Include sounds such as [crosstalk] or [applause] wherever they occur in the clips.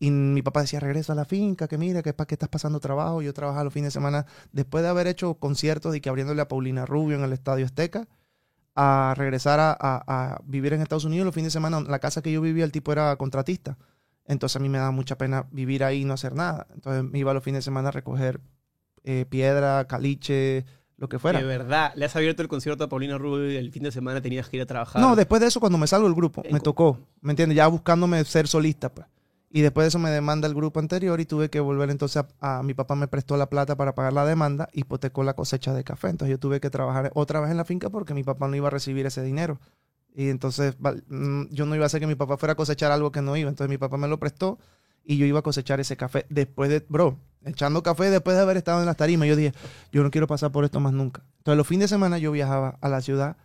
Y mi papá decía, regresa a la finca, que mira, que para qué estás pasando trabajo. Yo trabajaba los fines de semana, después de haber hecho conciertos y que abriéndole a Paulina Rubio en el Estadio Azteca, a regresar a, a- a vivir en Estados Unidos los fines de semana. La casa que yo vivía, el tipo era contratista. Entonces a mí me daba mucha pena vivir ahí y no hacer nada. Entonces me iba los fines de semana a recoger eh, piedra, caliche, lo que fuera. De verdad, le has abierto el concierto a Paulina Rubio y el fin de semana tenías que ir a trabajar. No, después de eso, cuando me salgo del grupo, me tocó, ¿me entiendes? Ya buscándome ser solista, pues. Y después de eso me demanda el grupo anterior y tuve que volver entonces a, a- mi papá me prestó la plata para pagar la demanda, hipotecó la cosecha de café. Entonces yo tuve que trabajar otra vez en la finca porque mi papá no iba a recibir ese dinero. Y entonces mm, yo no iba a hacer que mi papá fuera a cosechar algo que no iba. Entonces mi papá me lo prestó y yo iba a cosechar ese café después de, bro, echando café después de haber estado en las tarimas. Yo dije, yo no quiero pasar por esto más nunca. Entonces los fines de semana yo viajaba a la ciudad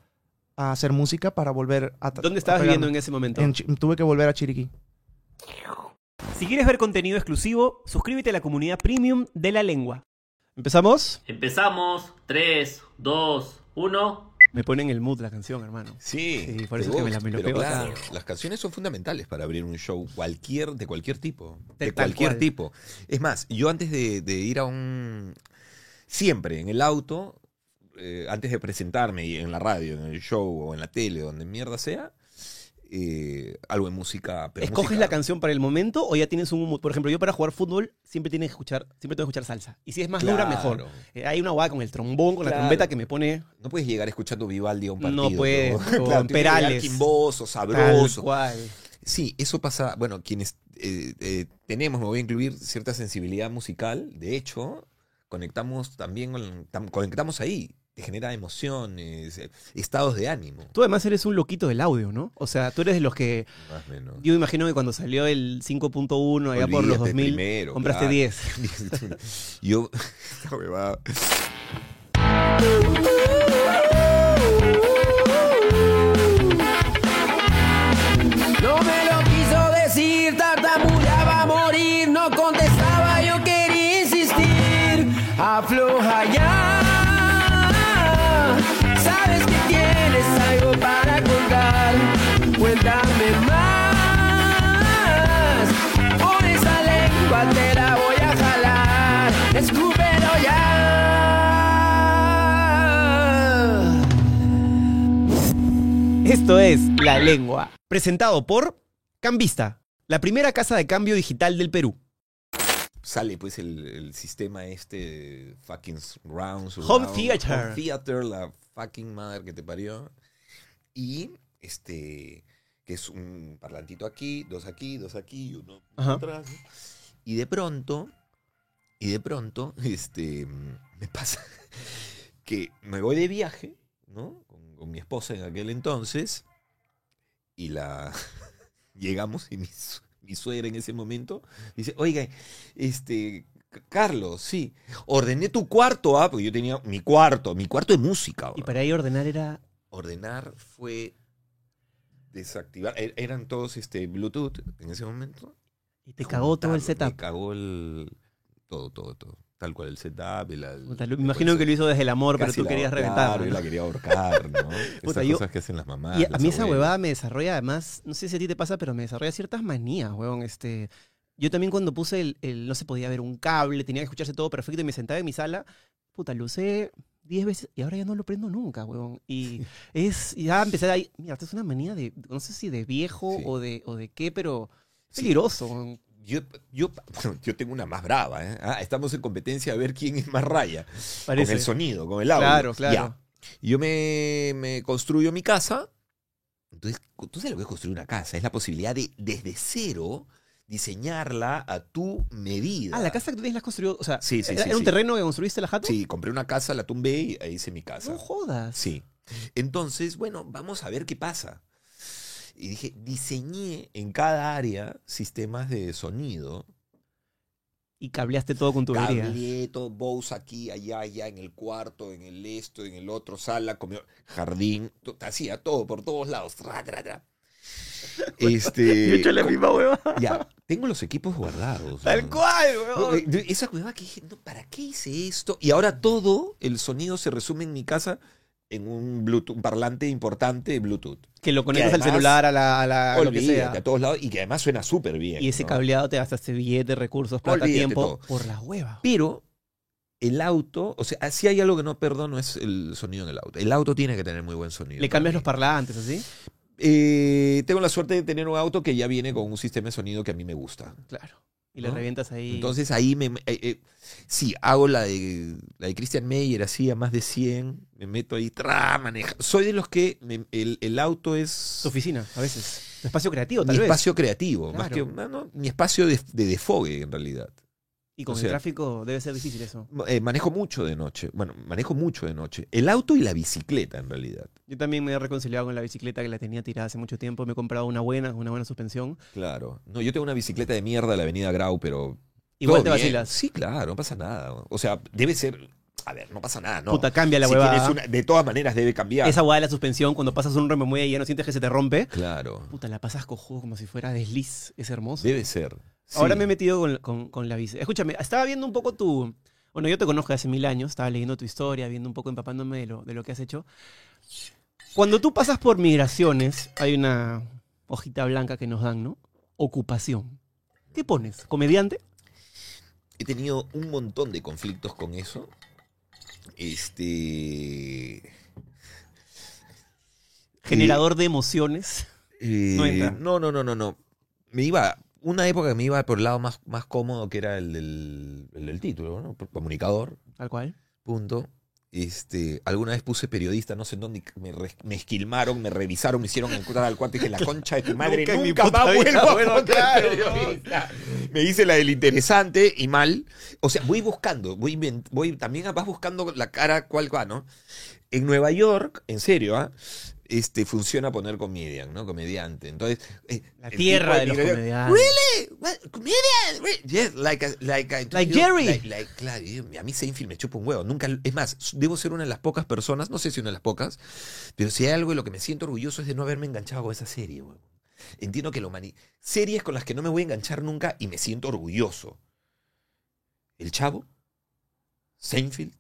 a hacer música para volver a... ¿Dónde estabas viviendo en ese momento? En tuve que volver a Chiriquí. Si quieres ver contenido exclusivo, suscríbete a la comunidad premium de la lengua. ¿Empezamos? Empezamos. 3, 2, 1. Me pone en el mood la canción, hermano. Sí, Sí, por eso es que me la- gusta, me lo pero pego claro, acá. las canciones son fundamentales para abrir un show cualquier, de cualquier tipo. De De, tal cualquier cual. tipo. Es más, yo antes de, de ir a un... Siempre en el auto, eh, antes de presentarme y en la radio, en el show o en la tele, donde mierda sea, eh, algo de música. pero ¿Escoges música- la canción para el momento o ya tienes un? Por ejemplo, yo para jugar fútbol siempre tienes que escuchar, siempre tengo que escuchar salsa. Y si es más dura, mejor. Eh, hay una guada con el trombón, con la trompeta que me pone No puedes llegar escuchando Vivaldi a un No partido. puedes, [laughs] o Claro, Perales. quimboso, tal sabroso. cual. Sí, eso pasa, bueno, quienes eh, tenemos, me voy a incluir cierta sensibilidad musical, de hecho, conectamos también, con- tam- conectamos ahí, genera emociones, eh, estados de ánimo, Tú además eres un loquito del audio, ¿no? O sea, tú eres de los que... más o menos. Yo imagino que cuando salió el 5.1 allá por los Olvídate 2000, primero, compraste claro. 10. [laughs] Yo, [laughs] Esto es La Lengua, presentado por Cambista, la primera casa de cambio digital del Perú. Sale pues el, el sistema este fucking round Home surround, theater. home theater, la fucking madre que te parió. Y este que es un parlantito aquí, dos aquí, dos aquí y uno Ajá. atrás. Y de pronto, y de pronto, [laughs] este me pasa [laughs] que me voy de viaje, ¿no? Con, mi esposa en aquel entonces y la [laughs] llegamos y mi, su- mi suegra en ese momento dice, oiga, este, Carlos, sí, ordené tu cuarto, ah, porque yo tenía mi cuarto, mi cuarto de música. Y para ahí ordenar era... Ordenar fue desactivar, e- eran todos este Bluetooth en ese momento. Y te cagó todo el Juntarlo, Me setup. cagó el, todo, todo, todo. Tal cual el setup. me el- imagino que lo hizo desde el amor, pero tú la- querías claro, reventar. yo la quería ahorcar, ¿no? [laughs] Esas yo- cosas que hacen las mamás. Y a las mí esa huevada me desarrolla además, no sé si a ti te pasa, pero me desarrolla ciertas manías, huevón. Este, yo también cuando puse el, el- no se podía ver un cable, tenía que escucharse todo perfecto y me sentaba en mi sala, puta, lo usé 10 veces y ahora ya no lo prendo nunca, huevón. Y [laughs] es, y ya empecé ahí, mira, esto es una manía de, no sé si de viejo Sí. o, de, o de qué, pero Sí. peligroso. Yo, yo, bueno, yo tengo una más brava, ¿eh? Ah, estamos en competencia a ver quién es más raya. Parece. Con el sonido, con el audio. Claro, claro. Ya. Yo me, me construyo mi casa. Entonces, tú sabes lo que es construir una casa. Es la posibilidad de, desde cero, diseñarla a tu medida. Ah, la casa que tú tienes la has construido, o sea, Sí, sí, ¿era, sí, un terreno que construiste la jato? Sí, compré una casa, la tumbé y ahí hice mi casa. No jodas. Sí. Entonces, bueno, vamos a ver qué pasa. Y dije, diseñé en cada área sistemas de sonido. Y cableaste todo con tubería. Cableé todo, Bose aquí, allá, allá, en el cuarto, en el esto, en el otro, sala, comió, jardín, hacía todo por todos lados. Tra, tra, tra. [laughs] Este, Yo he hecho la misma hueva. ya, tengo los equipos guardados. Tal ¿no? cual, huevón. eh, Esa hueva que dije, no, ¿para qué hice esto? Y ahora todo el sonido se resume en mi casa en un Bluetooth, un parlante importante de Bluetooth. Que lo conectas al además- celular, a, la, a, la, a lo que Olvídate, sea. a todos lados y que además suena súper bien. Y ese ¿no? cableado te gastaste billete, recursos, plata, Olvídate tiempo. todo. Por la hueva. Pero el auto, o sea, si hay algo que no perdono es el sonido en el auto. El auto tiene que tener muy buen sonido. Le cambias mí. los parlantes, ¿así? Eh, tengo la suerte de tener un auto que ya viene con un sistema de sonido que a mí me gusta. Claro. Y le ¿No? revientas ahí. Entonces ahí me... eh, eh, sí, hago la de, la de Christian Meyer así a más de 100, me meto ahí, tra, maneja. Soy de los que me- el, el auto es tu oficina, a veces. Tu espacio creativo, tal mi vez. espacio creativo, más que no, no, mi espacio de, de desfogue en realidad. Y con o el tráfico debe ser difícil eso. Eh, manejo mucho de noche, bueno, manejo mucho de noche. El auto y la bicicleta en realidad. Yo también me he reconciliado con la bicicleta que la tenía tirada hace mucho tiempo. Me he comprado una buena, una buena suspensión. Claro. No, yo tengo una bicicleta de mierda de la avenida Grau, pero... Igual te bien. vacilas. Sí, claro, no pasa nada. O sea, debe ser... A ver, no pasa nada, ¿no? Puta, cambia la Si huevada. una- de todas maneras debe cambiar. Esa hueá de la suspensión, cuando pasas un rememuelle y ya no sientes que se te rompe. Claro. Puta, la pasas cojudo como si fuera desliz. Es hermoso. Debe ser. Ahora me he metido con, con- con la bici. Escúchame, estaba viendo un poco tu... Bueno, yo te conozco hace mil años, estaba leyendo tu historia, viendo un poco, empapándome de lo, de lo que has hecho. Cuando tú pasas por migraciones, hay una hojita blanca que nos dan, ¿no? Ocupación. ¿Qué pones? ¿Comediante? He tenido un montón de conflictos con eso. Este... ¿Generador de emociones? Eh, No entra. no, no, no, no, no. Me iba, una época me iba por el lado más, más cómodo que era el del, el del título, ¿no? Comunicador, Tal cual. punto. Este, alguna vez puse periodista, no sé en dónde, me, re- me esquilmaron, me revisaron, me hicieron encontrar al cuate y dije, la concha de tu madre, Nunca mi más vuelvo a poner claro. Me hice la del interesante y mal. O sea, voy buscando, voy, voy también vas buscando la cara cuál va, ¿no? En Nueva York, en serio, ¿ah? Este, funciona poner comedian, ¿no? Comediante. Entonces, eh, La tierra de los comediantes. Really? What? Comedian? Really? Yes, like a- like a- Like Jerry. like- like- claro, a mí Seinfeld me chupa un huevo. Nunca, es más, debo ser una de las pocas personas, no sé si una de las pocas, pero si hay algo de lo que me siento orgulloso es de no haberme enganchado con esa serie. Entiendo que lo mani... Series con las que no me voy a enganchar nunca y me siento orgulloso. El Chavo, Seinfeld,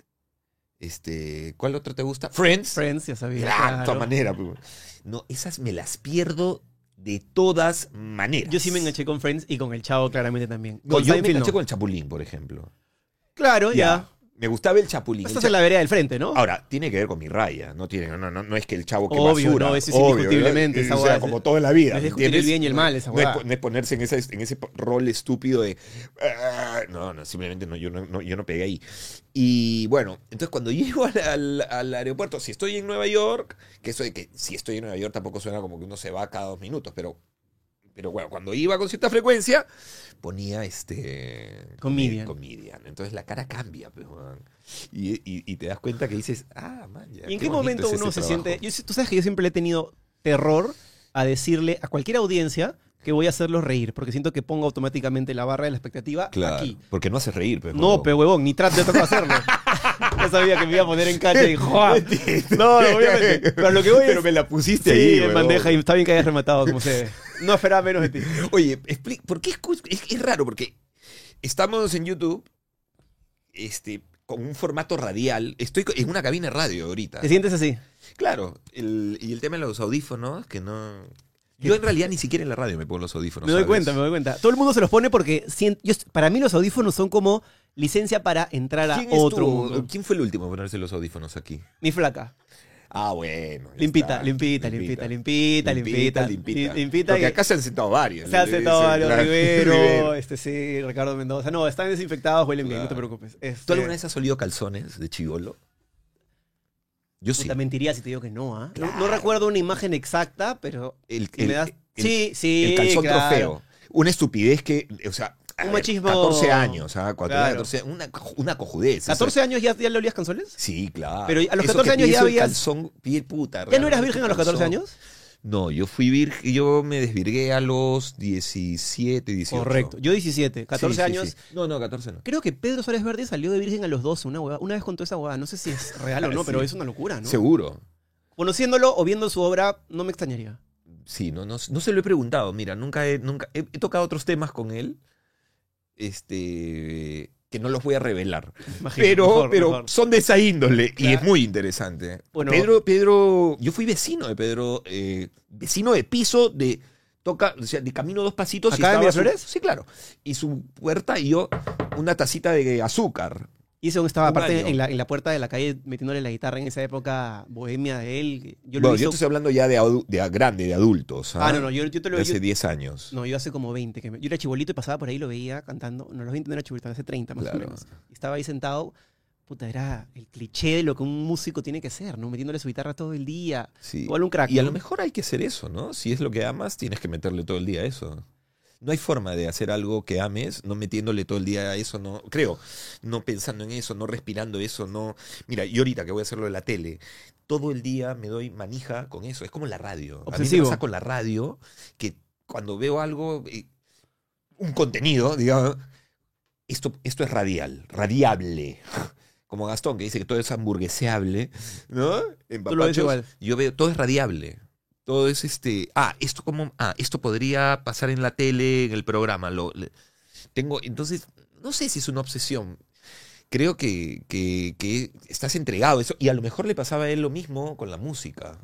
este, ¿cuál otro te gusta? Friends. Friends, ya sabía. Claro, de claro. todas maneras. pues. No, esas me las pierdo de todas maneras. Yo sí me enganché con Friends y con el Chavo claramente también. No, con yo me enganché no. con el Chapulín, por ejemplo. Claro, ya. Me gustaba el Chapulín. Estás en la vereda del frente, ¿no? Ahora, tiene que ver con mi raya. No, tiene, no, no, no es que el chavo que Obvio, basura. no, eso es obvio, indiscutiblemente, esa O sea, como todo en la vida. no es ¿me discutir el bien y el mal, esa no, es, no es ponerse en ese, en ese rol estúpido de. "Ah", No, no, simplemente no, yo, no, no- yo no pegué ahí. Y bueno, entonces cuando [laughs] llego al, al- al aeropuerto, si estoy en Nueva York, que eso de que si estoy en Nueva York tampoco suena como que uno se va cada dos minutos, pero. Pero bueno, cuando iba con cierta frecuencia, ponía este. Comedian. Comedian. Entonces la cara cambia, pues, weón. y, y- y te das cuenta que dices, ah, man, ya, ¿Y en qué momento uno se trabajo. siente.? Yo, tú sabes que yo siempre le he tenido terror a decirle a cualquier audiencia que voy a hacerlos reír, porque siento que pongo automáticamente la barra de la expectativa Claro, aquí. porque no hace reír, pues, No, pe huevón, ni trato de hacerlo. [laughs] Yo sabía que me iba a poner en cancha y ¡joa! No, no, obviamente. Pero lo que voy Pero me la pusiste Sí, ahí, en huevón. bandeja y está bien que hayas rematado, como se ve. No esperaba menos de ti. Oye, expli- ¿por qué es, es raro? Porque estamos en YouTube este, con un formato radial. Estoy en una cabina de radio ahorita. ¿Te sientes así? Claro, el- y el tema de los audífonos, que no... Yo en realidad ni siquiera en la radio me pongo los audífonos. Me doy ¿sabes? cuenta, me doy cuenta. Todo el mundo se los pone porque yo- para mí los audífonos son como licencia para entrar a ¿Quién, otro mundo. ¿Quién fue el último a ponerse los audífonos aquí? Mi flaca. Ah, bueno. Limpita, limpita, limpita, limpita, limpita, limpita. limpita. Porque acá se han sentado varios. Se ha sentado claro. [laughs] Rivero, este sí, Ricardo Mendoza. No, están desinfectados, huelen bien, no te preocupes. Este, ¿Tú alguna vez has olido calzones de chivolo? Yo sí. Puta, mentiría si te digo que no, ¿ah? No- No, Claro. recuerdo una imagen exacta, pero El, si me das... el- sí, sí, el calzón claro. trofeo. Una estupidez que, o sea, a Un ver, machismo- 14 años, ¿ah? Claro. era 14, una, una cojudez. o sea, 14 años ya, ya le olías canzones? Sí, claro. Pero a los Eso 14 que años te ya el habías- calzón, piel puta. ¿Ya no eras virgen a los 14 calzón. años? No, yo fui virgen, yo me desvirgué a los 17, 18. Correcto. Yo 17, 14 Sí, sí, años. sí. No, no, 14 no. Creo que Pedro Suárez Verde salió de virgen a los 12, una, una vez contó esa huevada. No sé si es [laughs] real o no, pero es una locura, ¿no? Seguro. Conociéndolo o viendo su obra, no me extrañaría. Sí, no, no, no se lo he preguntado. Mira, nunca he, nunca he, he tocado otros temas con él. Este. Que no los voy a revelar. Imagino, Pero, mejor, pero mejor. son de esa índole y es muy interesante. Bueno. Pedro, Pedro, yo fui vecino de Pedro, eh, vecino de piso de toca, o sea, de camino dos pasitos. y ¿Acá en estaba su- Miraflores? sí, claro. Y su puerta y yo una tacita de azúcar. Y ese estaba aparte en la, en la puerta de la calle metiéndole la guitarra en esa época bohemia de él. Yo lo Bueno, hizo... yo estoy hablando ya de, de grande, de adultos. Ah, no, no, yo, yo te lo de yo- hace 10 años. No, yo hace como 20. Que me- yo era chibolito y pasaba por ahí lo veía cantando. No, los 20 no era chibolito, hace 30 más Claro. o menos. Y estaba ahí sentado. Puta, era el cliché de lo que un músico tiene que ser, ¿no? Metiéndole su guitarra todo el día. Sí. Igual un crack. Y a lo mejor hay que hacer eso, ¿no? Si es lo que amas, tienes que meterle todo el día a eso. No hay forma de hacer algo que ames no metiéndole todo el día a eso, no, creo, no pensando en eso, no respirando eso, no. Mira, yo ahorita que voy a hacerlo de la tele, todo el día me doy manija con eso, es como la radio. A mí me Obsesivo. pasa con la radio que cuando veo algo, eh, un contenido, digamos, esto, esto es radial, radiable. [laughs] Como Gastón, que dice que todo es hamburgueseable, ¿no? En papachos, yo veo, todo es radiable. Todo es este. Ah, esto como. Ah, esto podría pasar en la tele, en el programa. Lo, le- tengo. Entonces, no sé si es una obsesión. Creo que, que, que estás entregado a eso. Y a lo mejor le pasaba a él lo mismo con la música.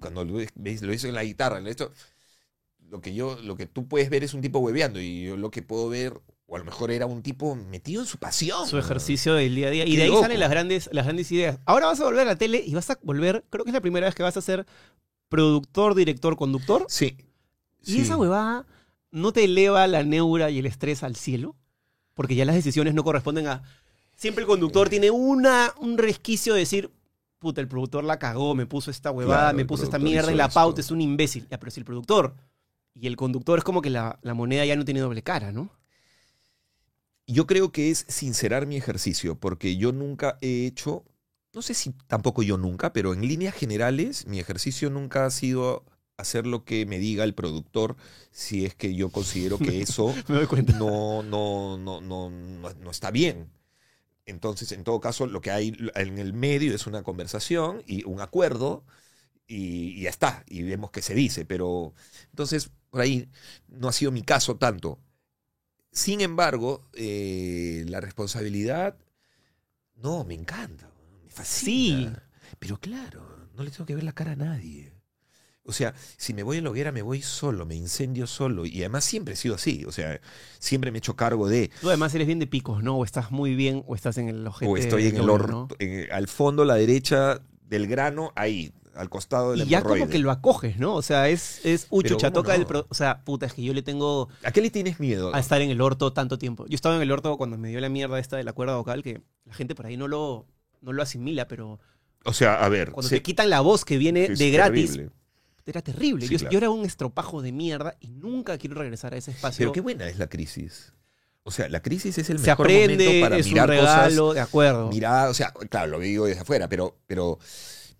Cuando lo, lo hizo en la guitarra. Esto, lo que yo, lo que tú puedes ver es un tipo hueveando. Y yo lo que puedo ver, o a lo mejor era un tipo metido en su pasión. Su ejercicio del día a día. Y de ahí loco. salen las grandes, las grandes ideas. Ahora vas a volver a la tele y vas a volver, creo que es la primera vez que vas a ser productor, director, conductor. Sí. Y sí. esa huevada no te eleva la neura y el estrés al cielo. Porque ya las decisiones no corresponden a. Siempre el conductor tiene una, un resquicio de decir. Puta, el productor la cagó, me puso esta huevada, Claro, me puso esta mierda en la esto. pauta, es un imbécil. Ya, pero si el productor y el conductor es como que la, la moneda ya no tiene doble cara, ¿no? Yo creo que es sincerar mi ejercicio, porque yo nunca he hecho, no sé si tampoco yo nunca, pero en líneas generales mi ejercicio nunca ha sido hacer lo que me diga el productor si es que yo considero que [laughs] eso no, no, no, no, no, no está bien. Entonces, en todo caso, lo que hay en el medio es una conversación y un acuerdo y, y ya está, y vemos qué se dice. Pero entonces, por ahí no ha sido mi caso tanto. Sin embargo, eh, la responsabilidad, no, me encanta, fascina. Pero claro, no le tengo que ver la cara a nadie. O sea, si me voy a la hoguera, me voy solo, me incendio solo. Y además siempre he sido así. O sea, siempre me he hecho cargo de. Tú además eres bien de picos, ¿no? O estás muy bien o estás en el ojete. O estoy en el horno, al fondo, a la derecha del grano, ahí, al costado del Y ya como que lo acoges, ¿no? O sea, es, es uy, Pero chucha, ¿cómo toca el... pro- o sea, puta, es que yo le tengo ¿A qué le tienes miedo? a estar en el orto tanto tiempo. Yo estaba en el orto cuando me dio la mierda esta de la cuerda vocal, que la gente por ahí no lo, no lo asimila, pero O sea, a ver. cuando se- te quitan la voz que viene de gratis, terrible. era terrible. Sí, yo, claro. yo era un estropajo de mierda y nunca quiero regresar a ese espacio. Pero qué buena es la crisis. O sea, la crisis es el Se mejor aprende, momento para es un mirar regalo, cosas. de acuerdo. Mirar, o sea, claro, lo digo desde afuera, pero, pero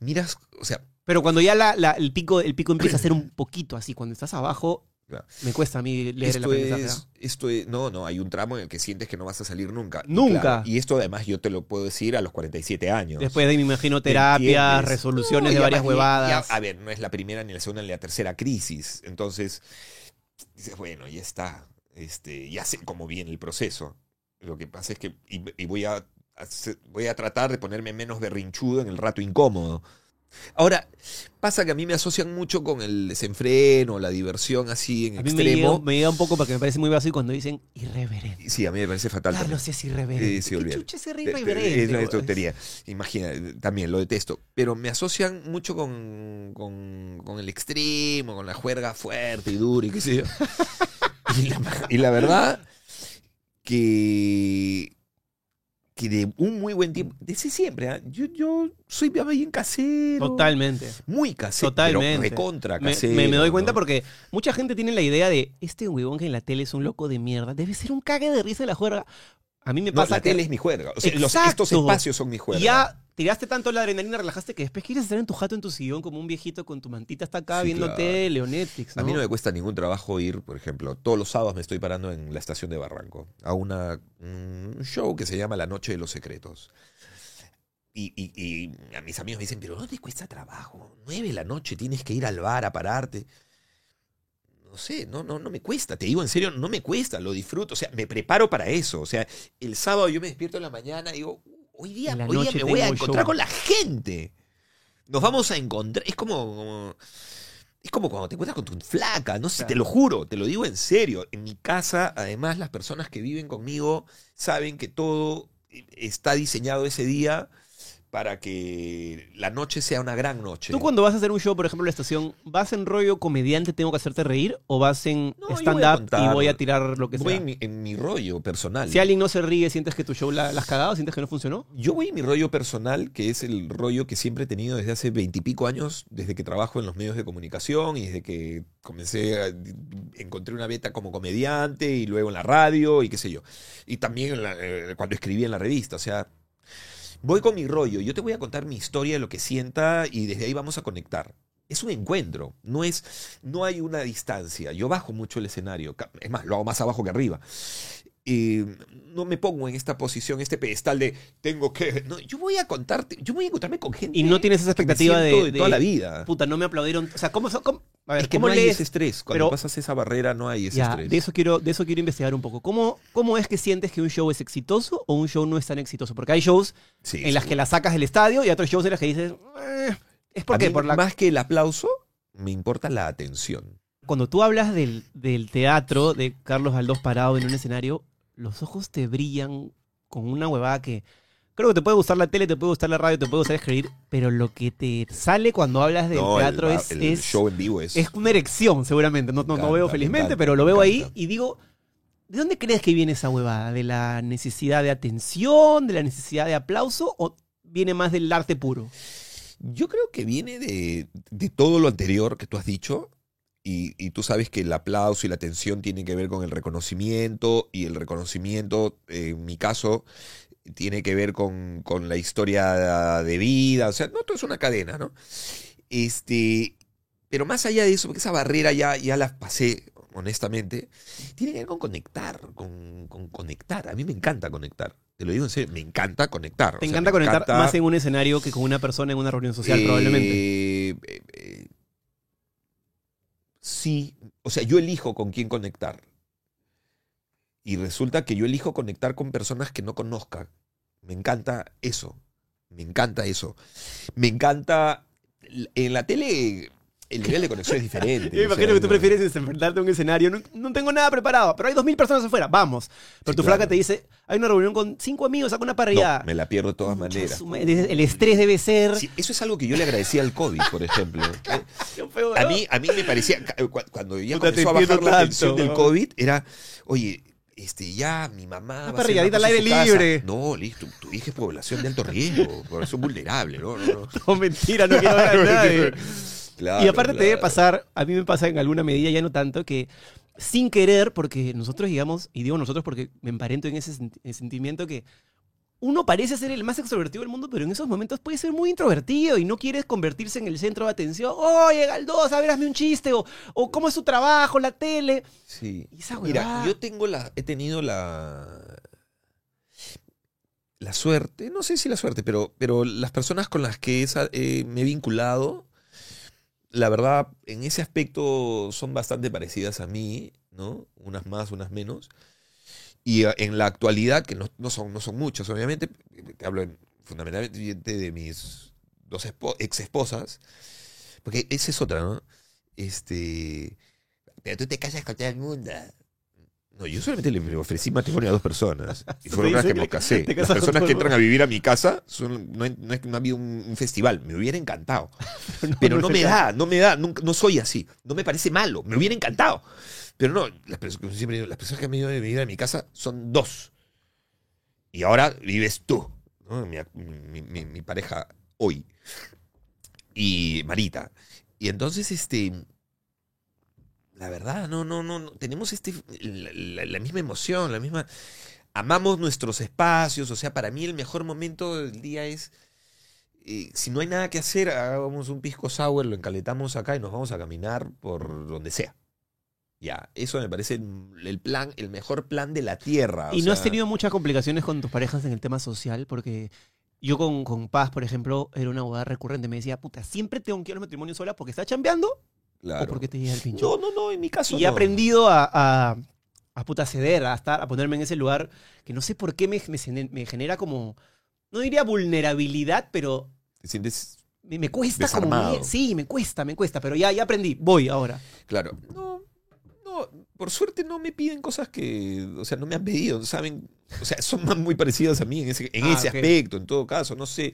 miras, o sea, Pero cuando ya la- la- el, pico, el pico empieza a ser un poquito así, cuando estás abajo, Claro. me cuesta a mí leer el esto aprendizaje. es, esto es, no, no, hay un tramo en el que sientes que no vas a salir nunca. Y Nunca. claro, y esto además yo te lo puedo decir a los 47 años. Después de ahí me imagino ¿Me terapias, resoluciones No, de varias huevadas. ya, a ver, no es la primera, ni la segunda, ni la tercera crisis. Entonces, dices, bueno, ya está. Este, ya sé cómo viene el proceso. Lo que pasa es que, y, y voy, a, voy a tratar de ponerme menos berrinchudo en el rato incómodo. Ahora, pasa que a mí me asocian mucho con el desenfreno, la diversión así en a mí extremo. me llega un poco porque me parece muy básico cuando dicen irreverente. Sí, a mí me parece fatal. también. Carlos es irreverente. Eh, sí, ¿Qué chucha es irreverente? Es una tontería. Imagina, también lo detesto. Pero me asocian mucho con, con, con el extremo, con la juerga fuerte y dura y qué sé yo. [laughs] y, la, y la verdad que, que de un muy buen tiempo, desde siempre, ¿ah? yo, yo soy bien casero. Totalmente. Muy casero. Totalmente. Pero recontra Me, casero. me- me doy cuenta ¿no? porque mucha gente tiene la idea de este huevón que en la tele es un loco de mierda. Debe ser un cague de risa de la juerga. A mí me No, pasa la que tele es mi juerga. O sea, los- estos espacios son mi juerga. ya tiraste tanto la adrenalina, relajaste que después quieres estar en tu jato, en tu sillón, como un viejito con tu mantita hasta acá Sí, viendo claro. tele o Netflix. A ¿no? mí no me cuesta ningún trabajo ir, por ejemplo, todos los sábados me estoy parando en la estación de Barranco a una, un show que se llama La Noche de los Secretos. Y, y- y a mis amigos me dicen, pero ¿no te cuesta trabajo? Nueve de la noche tienes que ir al bar a pararte. No sé, no, no, no me cuesta, te digo en serio, no me cuesta, lo disfruto, o sea, me preparo para eso, o sea, el sábado yo me despierto en la mañana y digo, hoy día, hoy día me voy a encontrar show. con la gente. Nos vamos a encontrar, es como, como- es como cuando te encuentras con tu flaca, no sé, Claro. te lo juro, te lo digo en serio. En mi casa, además, las personas que viven conmigo saben que todo está diseñado ese día para que la noche sea una gran noche. Tú cuando vas a hacer un show, por ejemplo, en la estación, ¿vas en rollo comediante, tengo que hacerte reír? ¿O vas en No, voy stand-up y voy a tirar lo que Voy sea? en mi, en mi rollo personal. Si alguien no se ríe, ¿sientes que tu show la, la has cagado? ¿Sientes que no funcionó? Yo voy en mi rollo personal, que es el rollo que siempre he tenido desde hace veintipico años, desde que trabajo en los medios de comunicación y desde que comencé, a, encontré una beta como comediante y luego en la radio y qué sé yo. Y también en la- eh, cuando escribí en la revista, o sea, voy con mi rollo. Yo te voy a contar mi historia, lo que sienta y desde ahí vamos a conectar. Es un encuentro, no es, no hay una distancia. Yo bajo mucho el escenario, es más, lo hago más abajo que arriba. Y no me pongo en esta posición, este pedestal de tengo que. No, yo voy a contarte, yo voy a encontrarme con gente. Y no tienes esa expectativa de, siento de de- toda la vida. Puta, no me aplaudieron. O sea, ¿cómo, cómo- a ver, es que ¿cómo no hay ese estrés. Cuando pero- pasas esa barrera, no hay ese Ya, estrés. de eso quiero, de eso quiero investigar un poco. ¿Cómo, ¿Cómo es que sientes que un show es exitoso o un show no es tan exitoso? Porque hay shows Sí, en las que la sacas del estadio y otros shows en las que dices, "Eh". es A porque mí, por la Más que el aplauso, me importa la atención. cuando tú hablas del, del teatro de Carlos Aldós parado en un escenario, los ojos te brillan con una huevada que creo que te puede gustar la tele, te puede gustar la radio, te puede gustar escribir, pero lo que te sale cuando hablas del No, el- teatro es, el, es, show en vivo es. es una erección, seguramente. No, no, veo me felizmente, encanta, pero lo veo ahí y digo, ¿de dónde crees que viene esa huevada? ¿De la necesidad de atención, de la necesidad de aplauso o viene más del arte puro? Yo creo que viene de, de todo lo anterior que tú has dicho. Y, y tú sabes que el aplauso y la atención tienen que ver con el reconocimiento. Y el reconocimiento, eh, en mi caso, tiene que ver con, con la historia de vida. O sea, no, todo es una cadena, ¿no? Este. Pero más allá de eso, porque esa barrera ya, ya la pasé, honestamente, tiene que ver con conectar, con, con conectar. A mí me encanta conectar. Te lo digo en serio, me encanta conectar. Te O sea, encanta me conectar encanta- más en un escenario que con una persona en una reunión social, eh, probablemente. eh, eh, sí, o sea, yo elijo con quién conectar. Y resulta que yo elijo conectar con personas que no conozca. Me encanta eso. Me encanta eso. Me encanta. En la tele, el nivel de conexión es diferente. Yo me o sea, imagino que tú no- prefieres enfrentarte a un escenario. No, no tengo nada preparado, pero hay dos mil personas afuera. Vamos. Pero Sí, tu flaca te dice: hay una reunión con cinco amigos, saca una No, parrillada. me la pierdo de todas maneras. El estrés debe ser. Sí, eso es algo que yo le agradecía al COVID, por ejemplo. [laughs] Eh, A ¿no? mí, a mí me parecía, cu- cuando ya Puta, comenzó a bajar la tensión del. COVID, era, oye, este, ya mi mamá. Una parrilladita al aire en su casa". libre. No, listo, tu hija es población de alto riesgo, población vulnerable, ¿no? no, no. [laughs] No, mentira, no quiero ver a [laughs] nadie. Claro, y aparte te debe pasar, a mí me pasa en alguna medida, ya no tanto, que sin querer, porque nosotros, digamos, y digo nosotros porque me emparento en ese senti- en sentimiento que uno parece ser el más extrovertido del mundo, pero en esos momentos puede ser muy introvertido y no quieres convertirse en el centro de atención. Oye, Galdós, a ver, hazme un chiste, o, o cómo es tu trabajo, la tele. Sí. Y esa Mira, yo tengo la, he tenido la, la suerte, no sé si la suerte, pero, pero las personas con las que eh, me he vinculado, la verdad, en ese aspecto son bastante parecidas a mí, ¿no? Unas más, unas menos. Y eh, en la actualidad, que no, no son, no son muchas, obviamente, te hablo en- fundamentalmente de mis dos espo- ex esposas, porque esa es otra, ¿no? Este. Pero tú te casas con todo el mundo. No, yo solamente le ofrecí matrimonio a dos personas. [laughs] Y fueron las que me casé. Las personas que entran a vivir a mi casa son, no, hay- no, no ha habido un, un festival. Me hubiera encantado. [laughs] Pero no me da, no me da, no soy así. No me parece malo. Me hubiera encantado. Pero no, las personas, siempre digo, las personas que han venido a vivir a mi casa son dos. Y ahora vives tú, ¿no? mi, mi- mi- mi pareja hoy. Y Marita. Y entonces, este. La verdad, no, no, no, no. Tenemos este, la, la- la misma emoción, la misma. Amamos nuestros espacios. O sea, para mí el mejor momento del día es. eh, si no hay nada que hacer, hagamos un pisco sour, lo encaletamos acá y nos vamos a caminar por donde sea. Ya, eso me parece el plan, el mejor plan de la tierra. o ¿Y no has tenido muchas complicaciones con tus parejas en el tema social? Porque yo con, con Paz, por ejemplo, era una boda recurrente. Me decía, puta, siempre tengo que ir al matrimonio sola porque está chambeando Claro. ¿O por qué te llega el pincho? No, no, no, en mi caso y he aprendido a, a, a puta ceder, a estar, a ponerme en ese lugar que no sé por qué me, me, gene- me genera como, no diría vulnerabilidad, pero Te sientes me, me cuesta como... Desarmado. Sí, me cuesta, me cuesta, pero ya, ya aprendí, voy ahora. Claro. No, no, por suerte no me piden cosas que, o sea, no me han pedido, ¿saben? O sea, son más muy parecidas a mí en ese, en Ah, ese aspecto, en todo caso, no sé.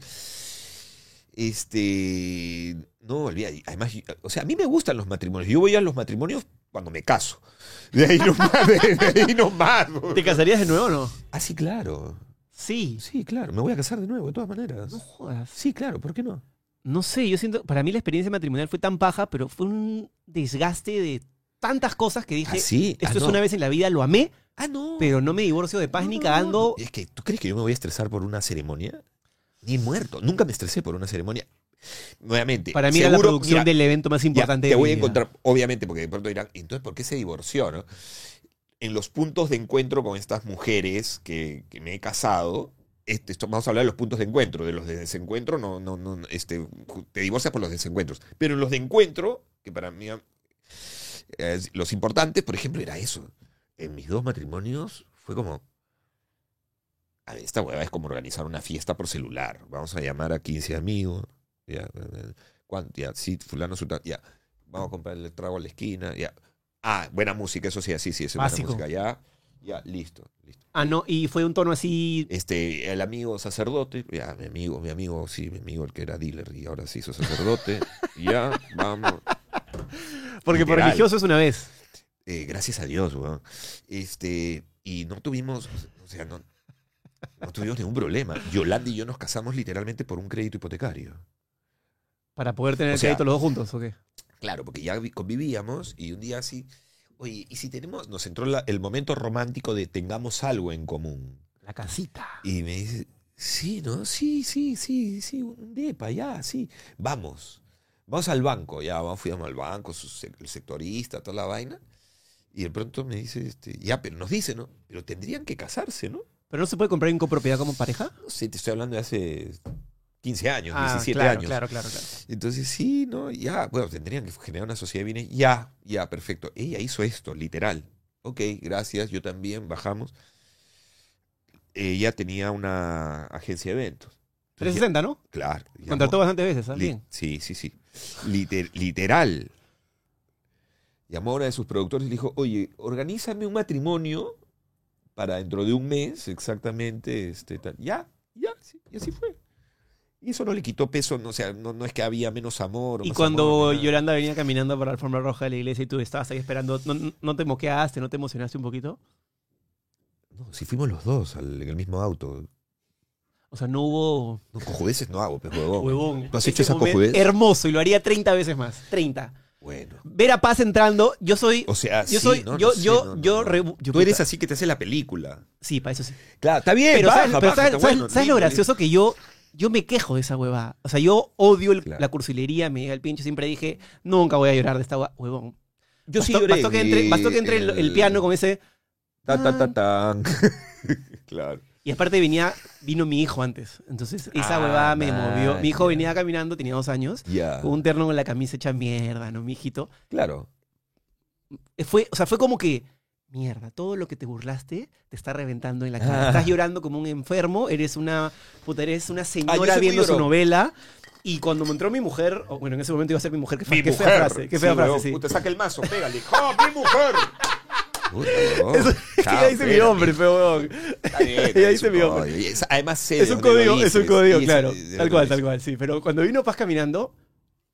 Este, no, olvida, además, o sea, a mí me gustan los matrimonios. Yo voy a los matrimonios cuando me caso. [laughs] De ahí no más, de, de ahí no más. ¿Te casarías de nuevo o no? Ah, sí, claro. Sí. Sí, claro. Me voy a casar de nuevo, de todas maneras. No jodas. Sí, claro, ¿por qué no? No sé, yo siento, para mí la experiencia matrimonial fue tan paja, pero fue un desgaste de tantas cosas que dije, Ah, sí. esto Ah, es no. una vez en la vida, lo amé, Ah, no. pero no me divorcio de paz No, ni cagando. Es que, ¿tú crees que yo me voy a estresar por una ceremonia? Ni muerto. Nunca me estresé por una ceremonia. Nuevamente. Para mí era la producción mira, del evento más ya, importante Te de voy a encontrar, obviamente, porque de pronto dirán, entonces, ¿por qué se divorció? no? En los puntos de encuentro con estas mujeres que, que me he casado, este, esto, vamos a hablar de los puntos de encuentro. De los de desencuentro, no, no, no, este, te divorcias por los desencuentros. Pero en los de encuentro, que para mí, eh, los importantes, por ejemplo, era eso. En mis dos matrimonios fue como, a ver, esta hueva es como organizar una fiesta por celular. Vamos a llamar a 15 amigos. Ya, ¿cuánto? Ya, sí, fulano, sultano, ya. Vamos a comprar el trago a la esquina, ya. Ah, buena música, eso sí, sí, sí, es buena música, ya. Ya, listo, listo. Ah, no, y fue un tono así. Este, el amigo sacerdote, ya, mi amigo, mi amigo, sí, mi amigo, el que era dealer y ahora se hizo sacerdote. [laughs] ya, vamos. Porque por religioso es una vez. Eh, gracias a Dios, weón. Este, y no tuvimos, o sea, no, no tuvimos ningún problema. Yolanda y yo nos casamos literalmente por un crédito hipotecario. Para poder tener O sea- crédito los dos juntos, ¿o qué? Claro, porque ya vi- convivíamos y un día así, oye, y si tenemos, nos entró la- el momento romántico de tengamos algo en común. La casita. Y me dice, sí, ¿no? Sí, sí, sí, sí, un depa, ya, sí. Vamos, vamos al banco, ya, vamos, fuimos al banco, su el sectorista, toda la vaina. Y de pronto me dice, este, ya, pero nos dice, ¿no? Pero tendrían que casarse, ¿no? ¿Pero no se puede comprar en copropiedad como pareja? Sé, te estoy hablando de hace 15 años, Ah, 17 claro, años. Claro, claro, claro. Entonces, sí, ¿no? Ya, bueno, tendrían que generar una sociedad de bienes. Ya, ya, perfecto. Ella hizo esto, literal. Ok, gracias, yo también, bajamos. Ella tenía una agencia de eventos. Entonces, 360, ¿no? claro. Contrató bastantes veces, Bien. Sí, sí, sí. Liter- literal. Llamó a una de sus productores y le dijo, oye, organízame un matrimonio para dentro de un mes, exactamente. Este, tal. Ya, ya, sí, y así fue. Y eso no le quitó peso, no, o sea, no, no es que había menos amor. o Y más cuando amor. Yolanda venía caminando por la alfombra roja de la iglesia y tú estabas ahí esperando, ¿no, no te moqueaste, no te emocionaste un poquito? No, si fuimos los dos al- en el mismo auto. O sea, no hubo No, cojudeces no hago, pues, huevón. huevón. ¿Tú has hecho esa? Hermoso y lo haría 30 veces más. 30. Bueno. Ver a Paz entrando, yo soy. O sea, yo sí, soy. no, no yo, sé, yo, no, yo, re- yo- Tú eres así que te hace la película. Sí, para eso sí. Claro, está bien, Pero, baja, ¿sabes, pero ¿sabes- está sabes- bueno, sabes lo gracioso? Que yo, yo me quejo de esa huevada. O sea, yo odio el- Claro. la cursilería, me llega el pinche. Siempre dije, nunca voy a llorar de esta huevón. Yo sí bastó, lloré bastó que en entre, bastó que entre el, el piano con ese. Ta, ta, ta, tan. [laughs] claro. Y aparte venía, vino mi hijo antes. Entonces, esa Ah, huevada me man, movió. Mi hijo venía caminando, tenía dos años, Ya. con un terno con la camisa hecha mierda, ¿no, mi hijito? Claro. Eh, Fue, o sea, fue como que, mierda, todo lo que te burlaste te está reventando en la cara. Ah. Estás llorando como un enfermo, eres una, puta, eres una Ah, señora viendo su novela. Y cuando me entró mi mujer, bueno, en ese momento iba a ser mi mujer, qué, fe- Mi qué mujer. fea frase, qué fea Sí, frase, sí. Puta, saca el mazo, pégale. ¡Oh, mi mujer! Puta. [laughs] Eso- Chao, dice [laughs] mi nombre, feo. Está bien, dice un mi. Y es- Además, sé Es un código, es un código, claro. Tal cual, tal cual, sí. Pero cuando vino Paz caminando,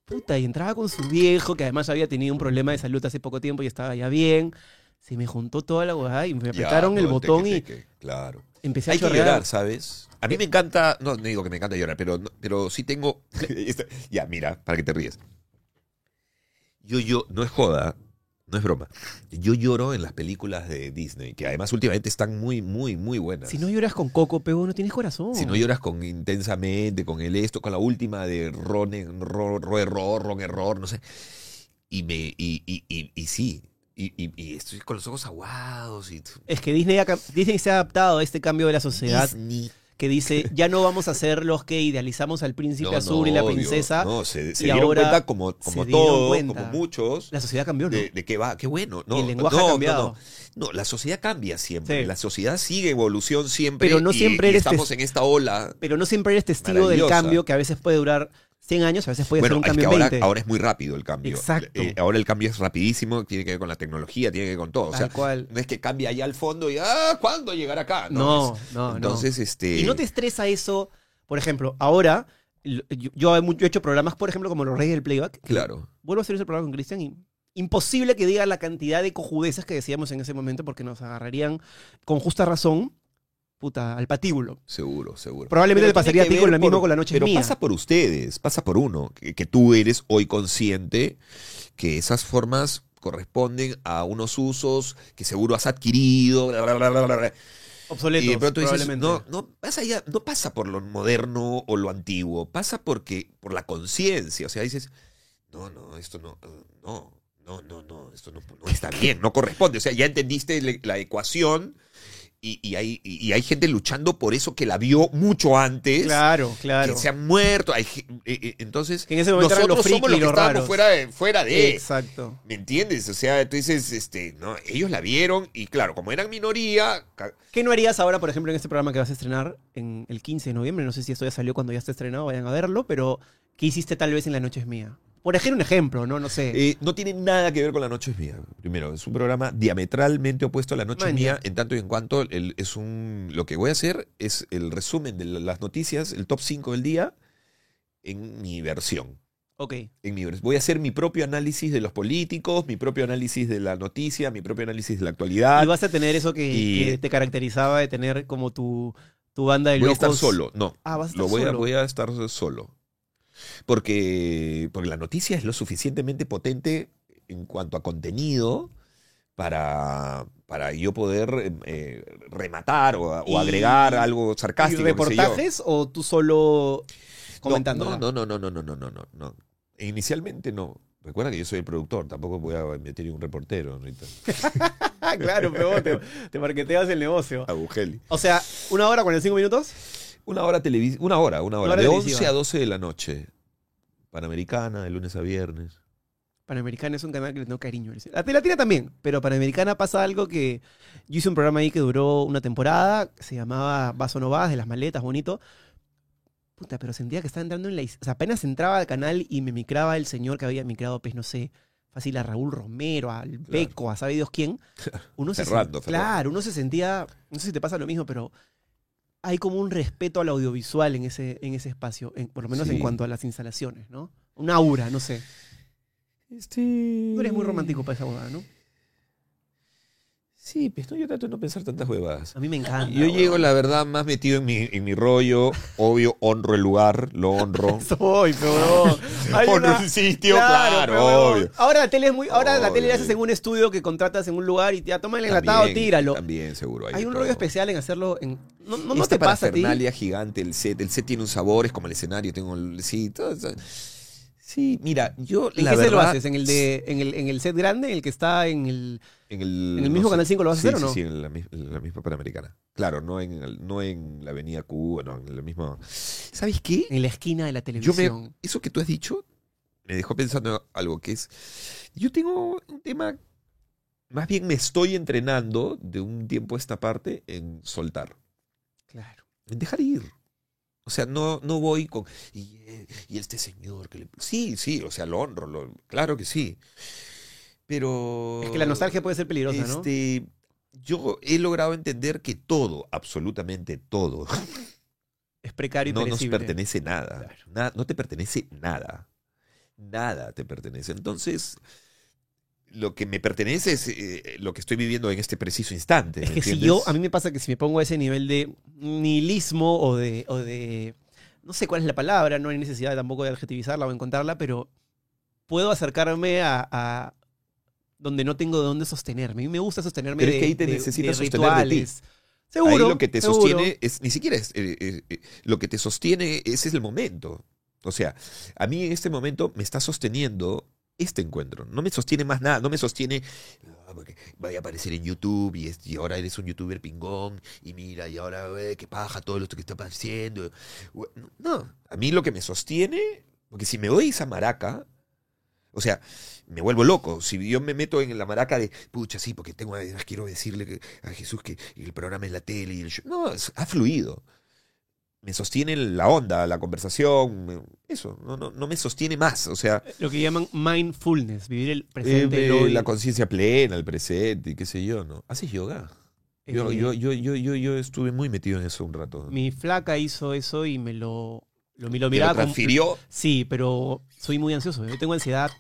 puta, y entraba con su viejo, que además había tenido un problema de salud hace poco tiempo y estaba ya bien. Se me juntó toda la huevada y me Ya, apretaron el botón teque, y Claro. empecé a Hay que llorar, ¿sabes? A mí me encanta, no, no digo que me encanta llorar, pero, pero sí tengo... [laughs] Ya, mira, para que te ríes. Yo, yo, no es joda, no es broma. Yo lloro en las películas de Disney, que además últimamente están muy, muy, muy buenas. Si no lloras con Coco, pego, no tienes corazón. Si no lloras con intensamente, con el esto, con la última de Ron, Ron, Ron error, Ron error, no sé. Y me, y, y, y, y sí, y, y, y estoy con los ojos aguados y Es que Disney, ha Disney se ha adaptado a este cambio de la sociedad. Disney. Que dice, [laughs] ya no vamos a ser los que idealizamos al príncipe No, azul no, y la princesa. No, se, se y dieron ahora cuenta como, como se dieron todo, cuenta. como muchos, La sociedad cambió, ¿no? de, de que va, qué bueno. No, el lenguaje no, ha cambiado. No, la sociedad cambia siempre. Sí. La sociedad sigue evolución siempre. Pero no y- siempre y eres estamos en esta ola. Pero no siempre eres testigo del cambio que a veces puede durar 100 años, a veces puede Bueno, ser un es cambio que en ahora, 20. ahora es muy rápido el cambio. Exacto. Eh, ahora el cambio es rapidísimo, tiene que ver con la tecnología, tiene que ver con todo. O sea, Tal cual. no es que cambie allá al fondo y ah, ¿cuándo llegar acá? No, es- no, no. Entonces, este. ¿Y no te estresa eso? Por ejemplo, ahora, yo, yo yo he hecho programas, por ejemplo, como Los Reyes del Playback. que Claro. Vuelvo a hacer ese programa con Cristian y imposible que diga la cantidad de cojudeces que decíamos en ese momento porque nos agarrarían con justa razón, puta, al patíbulo. Seguro, seguro. Probablemente pasaría a ti con mismo por- con La Noche Pero Mía. pasa por ustedes, pasa por uno, que, que tú eres hoy consciente que esas formas corresponden a unos usos que seguro has adquirido, bla, bla, bla, bla, bla, bla. Obsoletos, y de pronto dices, probablemente. no, no pasa ya, no pasa por lo moderno o lo antiguo, pasa porque, por la conciencia. O sea, dices, no, no, esto no, no, no, no, no, esto no, no está bien, no corresponde. O sea, ya entendiste la ecuación y, y hay, y hay gente luchando por eso que la vio mucho antes. Claro, claro. Que se han muerto. hay eh, eh, entonces, Que en ese momento nosotros los somos los que estábamos fuera de, fuera de. Exacto. ¿Me entiendes? O sea, tú dices, este, no, ellos la vieron y claro, como eran minoría, ¿Qué no harías ahora, por ejemplo, en este programa que vas a estrenar en el 15 de noviembre? No sé si esto ya salió cuando ya esté estrenado, vayan a verlo, pero ¿qué hiciste tal vez en La Noche es Mía? Por ejemplo, un ejemplo, ¿no? No sé. Eh, no tiene nada que ver con La Noche es Mía. Primero, es un programa diametralmente opuesto a La Noche es Mía, en tanto y en cuanto el- es un. Lo que voy a hacer es el resumen de la- las noticias, el top 5 del día, en mi versión. ok. En mi voy a hacer mi propio análisis de los políticos, mi propio análisis de la noticia, mi propio análisis de la actualidad. Y vas a tener eso que, Y- que te caracterizaba de tener como tu, tu banda de voy a locos. estar solo, no. Ah, vas a estar Lo voy, a, solo. voy a estar solo. Porque, porque la noticia es lo suficientemente potente en cuanto a contenido para, para yo poder eh, rematar o, o Y- agregar algo ¿Y sarcástico. yo. reportajes o tú solo comentando? No, no, no, no, no, no, no, no, no. Inicialmente no. Recuerda que yo soy el productor, tampoco voy a meter un reportero [laughs] claro, pero te, te marqueteas el negocio. Agugeli. O sea, ¿una hora 45 minutos? Una hora televisiva, una hora, una hora. hora de televisiva. 11 a 12 de la noche. Panamericana, de lunes a viernes. Panamericana es un canal que le tengo cariño. La la Latina también, pero Panamericana pasa algo que yo hice un programa ahí que duró una temporada, se llamaba Vas o no vas, de las maletas, bonito. Puta, pero sentía que estaba entrando en la... O sea, apenas entraba al canal y me micraba el señor que había micrado, pues no sé, fácil a Raúl Romero, al Peco, a sabe Dios quién. [laughs] Uno se Ferrando. Claro, uno se sentía, no sé si te pasa lo mismo, pero hay como un respeto al audiovisual en ese, en ese espacio, en- por lo menos en cuanto a las instalaciones, ¿no? Un aura, no sé. Este... Tú eres muy romántico para esa huevada, ¿no? Sí, pues no, yo trato de no pensar tantas huevadas. A mí me encanta. Yo huevón. llego, la verdad, más metido en mi, en mi rollo. Obvio, honro el lugar, lo honro. [laughs] Soy, pero [laughs] hay honro el sitio, claro, obvio. Ahora la tele es muy, ahora la tele la haces en un estudio que contratas en un lugar y ya toma el enlatado, También, tíralo. También, seguro. Hay de un rollo especial en hacerlo en no, no, no Esta te pasa a ti. gigante, el set. El set tiene un sabor, es como el escenario. Tengo el, sí, todo eso. Sí, mira, yo ¿En la qué set lo verdad, haces? ¿En el de en el, en el set grande, el que está en el En el, ¿En el mismo Canal 5 lo vas a sí, hacer o no? Sí, en la, en la misma Panamericana. Claro, no en, el- no en la Avenida Cuba, no, en la misma... ¿Sabes qué? en la esquina de la Yo televisión? me, eso que tú has dicho me dejó pensando algo que es... Yo tengo un tema... Más bien me estoy entrenando de un tiempo a esta parte en soltar, Claro. en dejar ir. O sea, no, no voy con... Y, eh, y este señor que le... Sí, sí, o sea, lo honro, lo- claro que sí. Pero... Es que la nostalgia puede ser peligrosa, ¿no? Este, Yo he logrado entender que todo, absolutamente todo, [laughs] Es precario y no nos perecible. pertenece nada. Claro. Na- no te pertenece nada. Nada te pertenece. Entonces, lo que me pertenece es eh, lo que estoy viviendo en este preciso instante. Es ¿me que si yo, a mí me pasa que si me pongo a ese nivel de nihilismo o de, o de, no sé cuál es la palabra, no hay necesidad tampoco de adjetivizarla o encontrarla, pero puedo acercarme a, a donde no tengo de dónde sostenerme. A mí me gusta sostenerme Pero es de, que ahí te de- necesitas de sostener de ti. Seguro. Ahí lo que te seguro. sostiene es, ni siquiera es, eh, eh, eh, lo que te sostiene, ese es el momento. O sea, a mí en este momento me está sosteniendo este encuentro. No me sostiene más nada, no me sostiene Ah, porque vaya a aparecer en YouTube y, es- y ahora eres un youtuber pingón y mira, y ahora qué paja todo lo que está. Hue- No, a mí lo que me sostiene, porque si me doy esa maraca, o sea, me vuelvo loco. Si yo me meto en la maraca de, pucha, sí, porque tengo, además quiero decirle que- a Jesús que el programa en la tele y el show. No, es- ha fluido. Me sostiene la onda, la conversación, eso, no, no, no me sostiene más. O sea, Lo que llaman mindfulness, vivir el eh, presente. eh, hoy. la conciencia plena, el presente, y qué sé yo, ¿no? ¿Haces yoga? Yo, Eh, yo, yo, yo, yo, yo estuve muy metido en eso un rato. Mi flaca hizo eso y me lo, lo, me lo ¿Te miraba lo transfirió? Sí, pero soy muy ansioso. Yo tengo ansiedad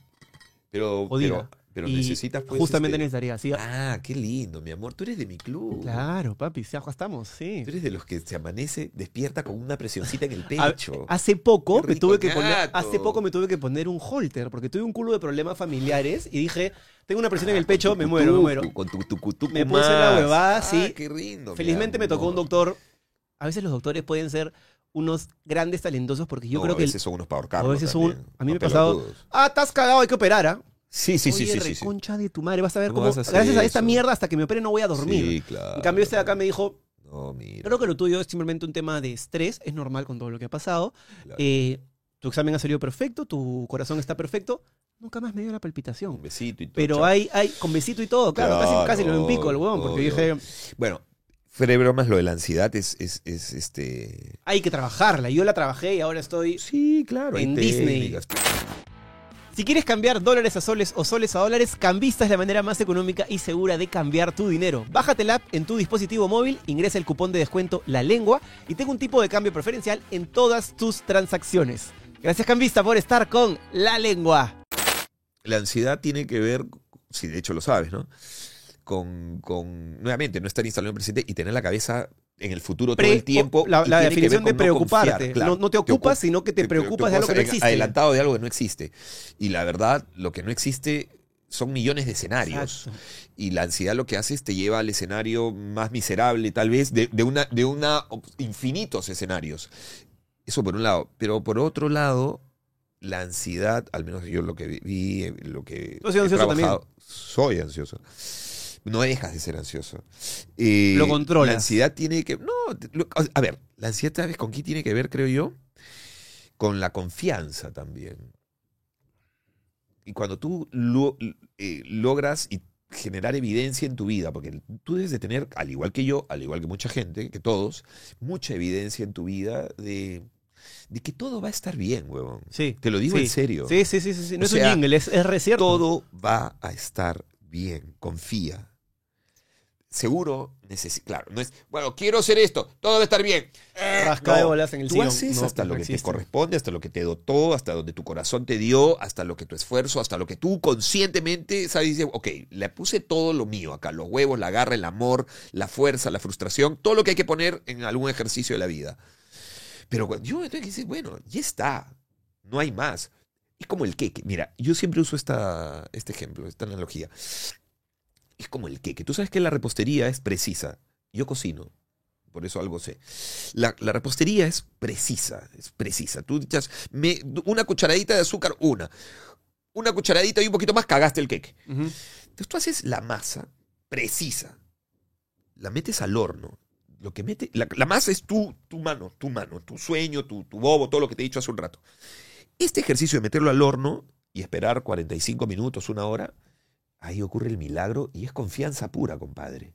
Pero, pero, pero y necesitas pues, justamente este- necesitaría. Sí, Ah, qué lindo, mi amor. Tú eres de mi club. Claro, papi, acá estamos, sí. Tú eres de los que se amanece, despierta con una presioncita en el [laughs] A- pecho. hace poco Qué me tuve que poner, hace poco me tuve que poner un holter porque tuve un culo de problemas familiares y dije, tengo una presión en Ah, el pecho, tu me muero, me muero. Con tu tucutucu Me puse la huevada, Ah, sí. qué lindo. mi Felizmente me tocó un doctor. A veces los doctores pueden ser unos grandes talentosos porque yo No, creo a que el- veces son unos para ahorcarlo a veces son también, a mí me ha pasado, ah, estás cagado, hay que operar, ¿ah? Sí, sí, sí, Oye, sí, sí, sí. reconcha de tu madre, vas a ver ¿Cómo a gracias a esta mierda hasta que me opere no voy a dormir. Sí, claro. En cambio este de acá me dijo, No, mira. creo que lo tuyo es simplemente un tema de estrés, es normal con todo lo que ha pasado. claro. Eh, tu examen ha salido perfecto, tu corazón está perfecto, nunca más me dio la palpitación. Un besito y todo. Pero chao. hay, hay, con besito y todo, claro, casi, lo empico el huevón, porque obvio. dije, Bueno, fuera de bromas, lo de la ansiedad es, es, es este. hay que trabajarla. Yo la trabajé y ahora estoy Sí, claro. En Disney. técnicas. Si quieres cambiar dólares a soles o soles a dólares, Cambista es la manera más económica y segura de cambiar tu dinero. Bájate la app en tu dispositivo móvil, ingresa el cupón de descuento La Lengua y tenga un tipo de cambio preferencial en todas tus transacciones. Gracias Cambista por estar con La Lengua. La ansiedad tiene que ver, si de hecho lo sabes, ¿no? Con, con nuevamente, no estar instalado en el presente y tener la cabeza en el futuro todo Pre- el tiempo. la, definición de no preocuparte. confiar, claro. no, no te Te ocupas, ocu- sino que te te preocupas de algo que no existe. Adelantado de algo que no existe. Y la verdad, lo que no existe son millones de escenarios. Exacto. Y la ansiedad lo que hace es te lleva al escenario más miserable, tal vez, de, de una, de una infinitos escenarios. Eso por un lado. Pero por otro lado, la ansiedad, al menos yo lo que vi, eh, lo que ¿Tú has sido he ansioso trabajado, soy ansioso. No dejas de ser ansioso. Eh, Lo controlas. La ansiedad tiene que. No, lo- a ver, la ansiedad, ¿sabes con qué tiene que ver, creo yo? Con la confianza también. Y cuando tú lo- eh, logras y generar evidencia en tu vida, porque tú debes de tener, al igual que yo, al igual que mucha gente, que todos, mucha evidencia en tu vida de, de que todo va a estar bien, huevón. Sí. Te lo digo sí. en serio. Sí, sí, sí, sí. No O es sea, un jingle, es, es re cierto. Todo va a estar bien, confía. Seguro, necesi- claro, no es, bueno, quiero hacer esto, todo va a estar bien. Eh, Rasca de no. bolas en el Tú sillón. haces No, hasta no lo que te corresponde, hasta lo que te dotó, hasta donde tu corazón te dio, hasta lo que tu esfuerzo, hasta lo que tú conscientemente sabes, dices, ok, le puse todo lo mío acá, los huevos, la garra, el amor, la fuerza, la frustración, todo lo que hay que poner en algún ejercicio de la vida. Pero yo entonces dices, bueno, ya está, no hay más. Es como el queque. Mira, yo siempre uso esta, este ejemplo, esta analogía. Es como el queque. Tú sabes que la repostería es precisa. Yo cocino, por eso algo sé. La, la repostería es precisa, es precisa. Tú echas me- una cucharadita de azúcar, una. Una cucharadita y un poquito más, cagaste el queque. Ujú. Entonces tú haces la masa precisa, la metes al horno. Lo que mete, la, la masa es tu, tu mano, tu mano, tu sueño, tu, tu bobo, todo lo que te he dicho hace un rato. Este ejercicio de meterlo al horno y esperar 45 minutos, una hora, ahí ocurre el milagro y es confianza pura, compadre.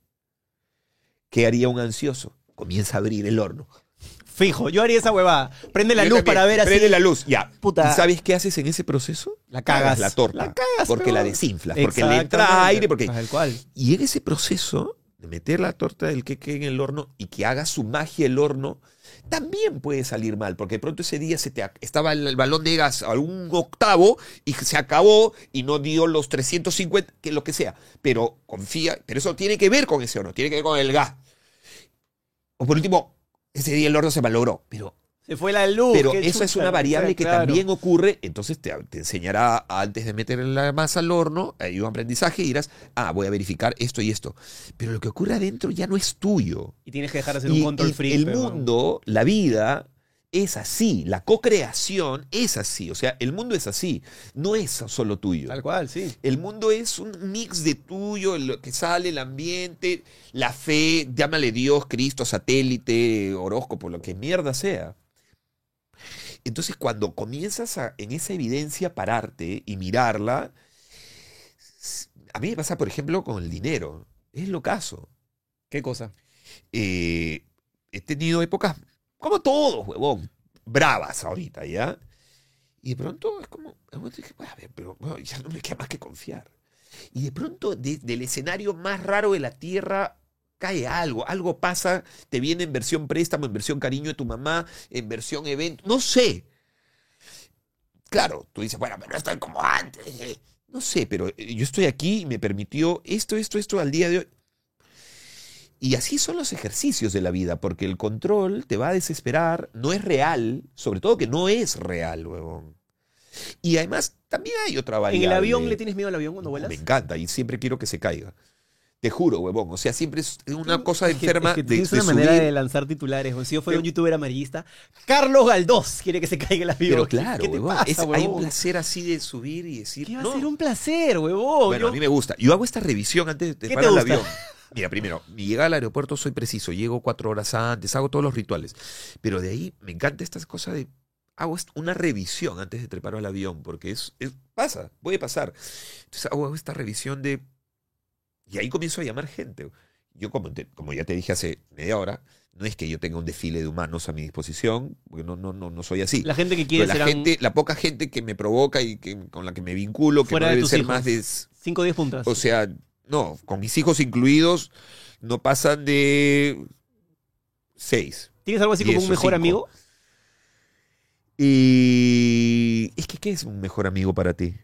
¿Qué haría un ansioso? Comienza a abrir el horno. Fijo, yo haría esa huevada. Prende la Yo luz también. para ver así. Prende la luz, ya. Puta. ¿Y sabes qué haces en ese proceso? La cagas. la torta. La cagas, porque pero- la desinflas, porque le entra aire, porque Tal cual. Y en ese proceso de meter la torta del queque en el horno y que haga su magia el horno, también puede salir mal, porque de pronto ese día se te estaba el, el balón de gas a un octavo y se acabó y no dio los 350, que lo que sea. Pero confía, pero eso tiene que ver con ese horno, tiene que ver con el gas. O por último, ese día el horno se malogró, pero Se fue la luz. pero eso es chucha, una o sea, variable que claro. también ocurre, entonces te, te enseñará antes de meter la masa al horno, hay un aprendizaje y dirás, ah, voy a verificar esto y esto. Pero lo que ocurre adentro ya no es tuyo. Y tienes que dejar de Y- un control y freak. el pero- mundo, la vida, es así, la co-creación es así, o sea, el mundo es así, no es solo tuyo. Tal cual, sí. El mundo es un mix de tuyo, lo que sale, el ambiente, la fe, llámale Dios, Cristo, satélite, horóscopo, lo que mierda sea. Entonces, cuando comienzas a, en esa evidencia pararte y mirarla, a mí me pasa, por ejemplo, con el dinero. Es lo caso. ¿Qué cosa? Eh, he tenido épocas, como todos, huevón, bravas ahorita, ¿ya? Y de pronto es como, de momento dije, "Bueno, a ver, pero bueno, ya no me queda más que confiar. Y de pronto de- del escenario más raro de la Tierra cae algo, algo pasa, te viene en versión préstamo, en versión cariño de tu mamá, en versión evento, no sé. Claro, tú dices, bueno, pero no estoy como antes. eh". No sé, pero eh, yo estoy aquí y me permitió esto, esto, esto al día de hoy. Y así son los ejercicios de la vida, porque el control te va a desesperar, no es real, sobre todo que no es real, huevón. Y además también hay otra ¿En variable. el avión le tienes miedo al avión cuando vuelas? Me encanta y siempre quiero que se caiga. Te juro, huevón. O sea, siempre es una cosa Es que- enferma es que de, tienes de una manera subir. de lanzar titulares. Si yo fuera un youtuber amarillista, Carlos Galdós quiere que se caiga el avión. Pero claro, ¿Qué te huevón. pasa, es- hay un placer así de subir y decir. ¿Qué va no. a ser un placer, huevón? Bueno, Yo- a mí me gusta. Yo hago esta revisión antes de ¿Qué parar el avión. Mira, primero, mi llegada al aeropuerto soy preciso. Llego cuatro horas antes, hago todos los rituales. Pero de ahí me encanta esta cosa de. Hago una revisión antes de trepar al avión, porque es, es- pasa, puede pasar. Entonces hago esta revisión de. Y ahí comienzo a llamar gente. Yo, como, te- como ya te dije hace media hora, no es que yo tenga un desfile de humanos a mi disposición, porque no, no, no, no soy así. La gente que Pero quiere la serán gente, la poca gente que me provoca y que, con la que me vinculo, que no de debe tus ser hijos. más de 5 o 10 puntas. o sea, no, con mis hijos incluidos, no pasan de seis. ¿Tienes algo así como un mejor cinco. amigo? Y es que, ¿qué es un mejor amigo para ti?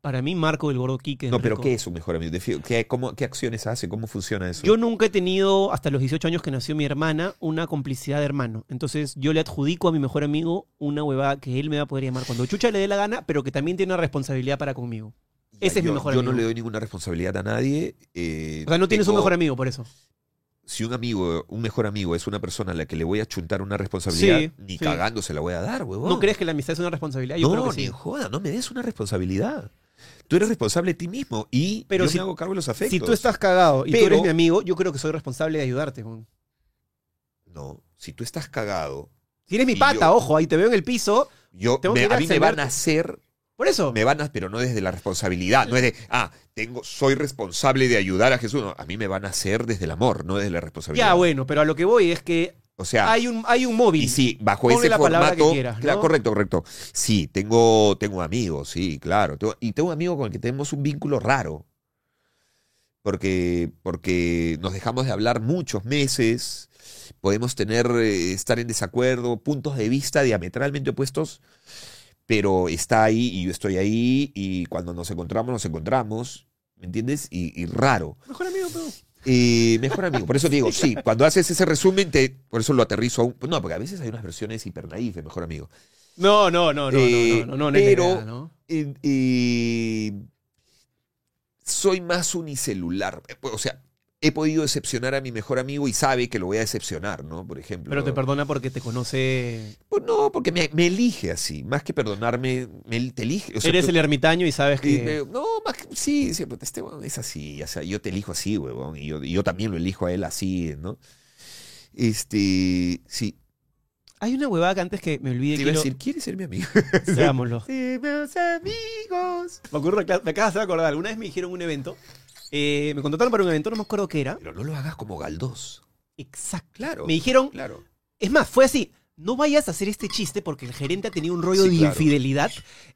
Para mí, Marco del Gordo Quique. No, pero. ¿qué es un mejor amigo? ¿Qué, cómo- qué acciones hace? ¿Cómo funciona eso? Yo nunca he tenido, hasta los 18 años que nació mi hermana, una complicidad de hermano. Entonces yo le adjudico a mi mejor amigo una huevada que él me va a poder llamar cuando chucha le dé la gana, pero que también tiene una responsabilidad para conmigo. Ya, ese es mi yo- mejor Yo amigo. no le doy ninguna responsabilidad a nadie. eh, O sea, no tienes un mejor amigo por eso. Si un amigo, un mejor amigo es una persona a la que le voy a chuntar una responsabilidad, Sí, ni sí. cagando se la voy a dar, huevón. ¿No crees que la amistad es una responsabilidad? Yo no, creo que ni sí. joda, no me des una responsabilidad. Tú eres responsable de ti mismo y Pero yo si- me hago cargo de los afectos. Si tú estás cagado y tú Pero- eres mi amigo, yo creo que soy responsable de ayudarte. No, si tú estás cagado, Si eres mi pata, yo- ojo, ahí te veo en el piso. yo, Tengo me- que ir a a mí me van a hacer, Por eso. me van a, pero no desde la responsabilidad, no es de, ah, tengo, soy responsable de ayudar a Jesús. No, a mí me van a hacer desde el amor, no desde la responsabilidad. Ya, bueno, pero a lo que voy es que O sea, hay un, hay un móvil. y sí, bajo Ponle ese la formato, que quieras, ¿no? claro, correcto, correcto. Sí, tengo, tengo amigos, sí, claro. Tengo- y tengo un amigo con el que tenemos un vínculo raro. Porque, porque nos dejamos de hablar muchos meses, podemos tener, eh, estar en desacuerdo, puntos de vista diametralmente opuestos, pero está ahí y yo estoy ahí y cuando nos encontramos, nos encontramos, ¿me entiendes? Y, y raro. Mejor amigo, pero. Eh, mejor amigo. Por eso te digo, sí, cuando haces ese resumen, te, por eso lo aterrizo a un. No, porque a veces hay unas versiones hiper naif de mejor amigo. No, no, no, no, Eh, no, no, no, no, pero- ¿no? Eh, soy más unicelular. O sea, he podido decepcionar a mi mejor amigo y sabe que lo voy a decepcionar, ¿no? Por ejemplo. Pero te perdona porque te conoce. Pues no, porque me, me elige así. Más que perdonarme, me, te elige. O sea, Eres tú- el ermitaño y sabes y que. me- no, más que, sí, sí, pues, este huevón es así, o sea, yo te elijo así, huevón, y yo, y yo también lo elijo a él así, ¿no? Este, sí, Hay una huevada que antes que me olvide te iba a quiero. decir, ¿quieres ser mi amigo? Seámoslo. [laughs] Somos amigos. Me, ocurre, me acabas de acordar. Alguna vez me dijeron un evento. Eh, me contrataron para un evento, no me acuerdo qué era. Pero no lo hagas como Galdós. Exacto. Claro. Me dijeron, Claro. es más, fue así. No vayas a hacer este chiste porque el gerente ha tenido un rollo Sí, de claro. infidelidad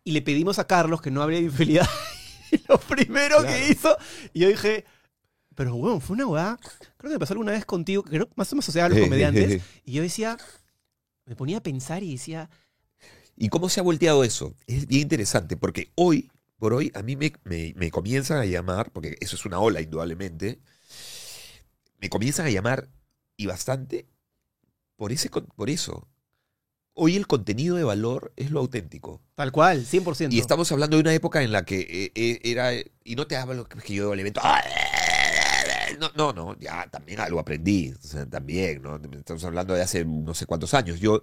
y le pedimos a Carlos que no hable de infidelidad. [laughs] y lo primero Claro. que hizo, y yo dije, pero bueno, fue una hueá. Creo que me pasó alguna vez contigo, creo más o menos asociada a los comediantes. Y yo decía, me ponía a pensar y decía, ¿Y cómo se ha volteado eso? Es bien interesante, porque hoy, por hoy, a mí me, me- me comienzan a llamar, porque eso es una ola indudablemente, me comienzan a llamar, y bastante, por, ese, por eso. Hoy el contenido de valor es lo auténtico. tal cual, 100%. Y estamos hablando de una época en la que eh, eh, era, y no te hablo que yo al evento, ¡ah! no, no, no, ya también algo aprendí, o sea, también, ¿no? Estamos hablando de hace no sé cuántos años. Yo,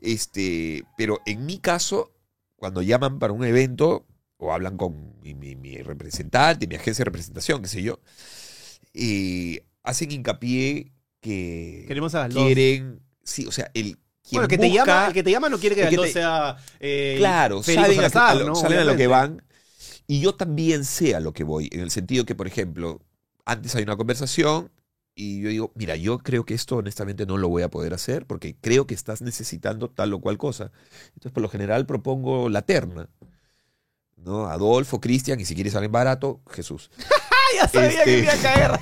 este, pero en mi caso, cuando llaman para un evento o hablan con mi, mi- mi representante, mi agencia de representación, qué sé yo, eh, hacen hincapié que Queremos a quieren, sí, o sea, el Bueno, que, te llama, el que te llama no quiere que Galdós te- sea. eh, Claro, saben, a, Salazar, a lo, ¿no? saben a lo que van. Y yo también sé a lo que voy, en el sentido que, por ejemplo, antes hay una conversación y yo digo, mira, yo creo que esto honestamente no lo voy a poder hacer porque creo que estás necesitando tal o cual cosa. Entonces, por lo general, propongo la terna. ¿No? Adolfo, Cristian, y si quieres alguien barato, Jesús. ¡Ay, [laughs] ya sabía Este- que iba a caer!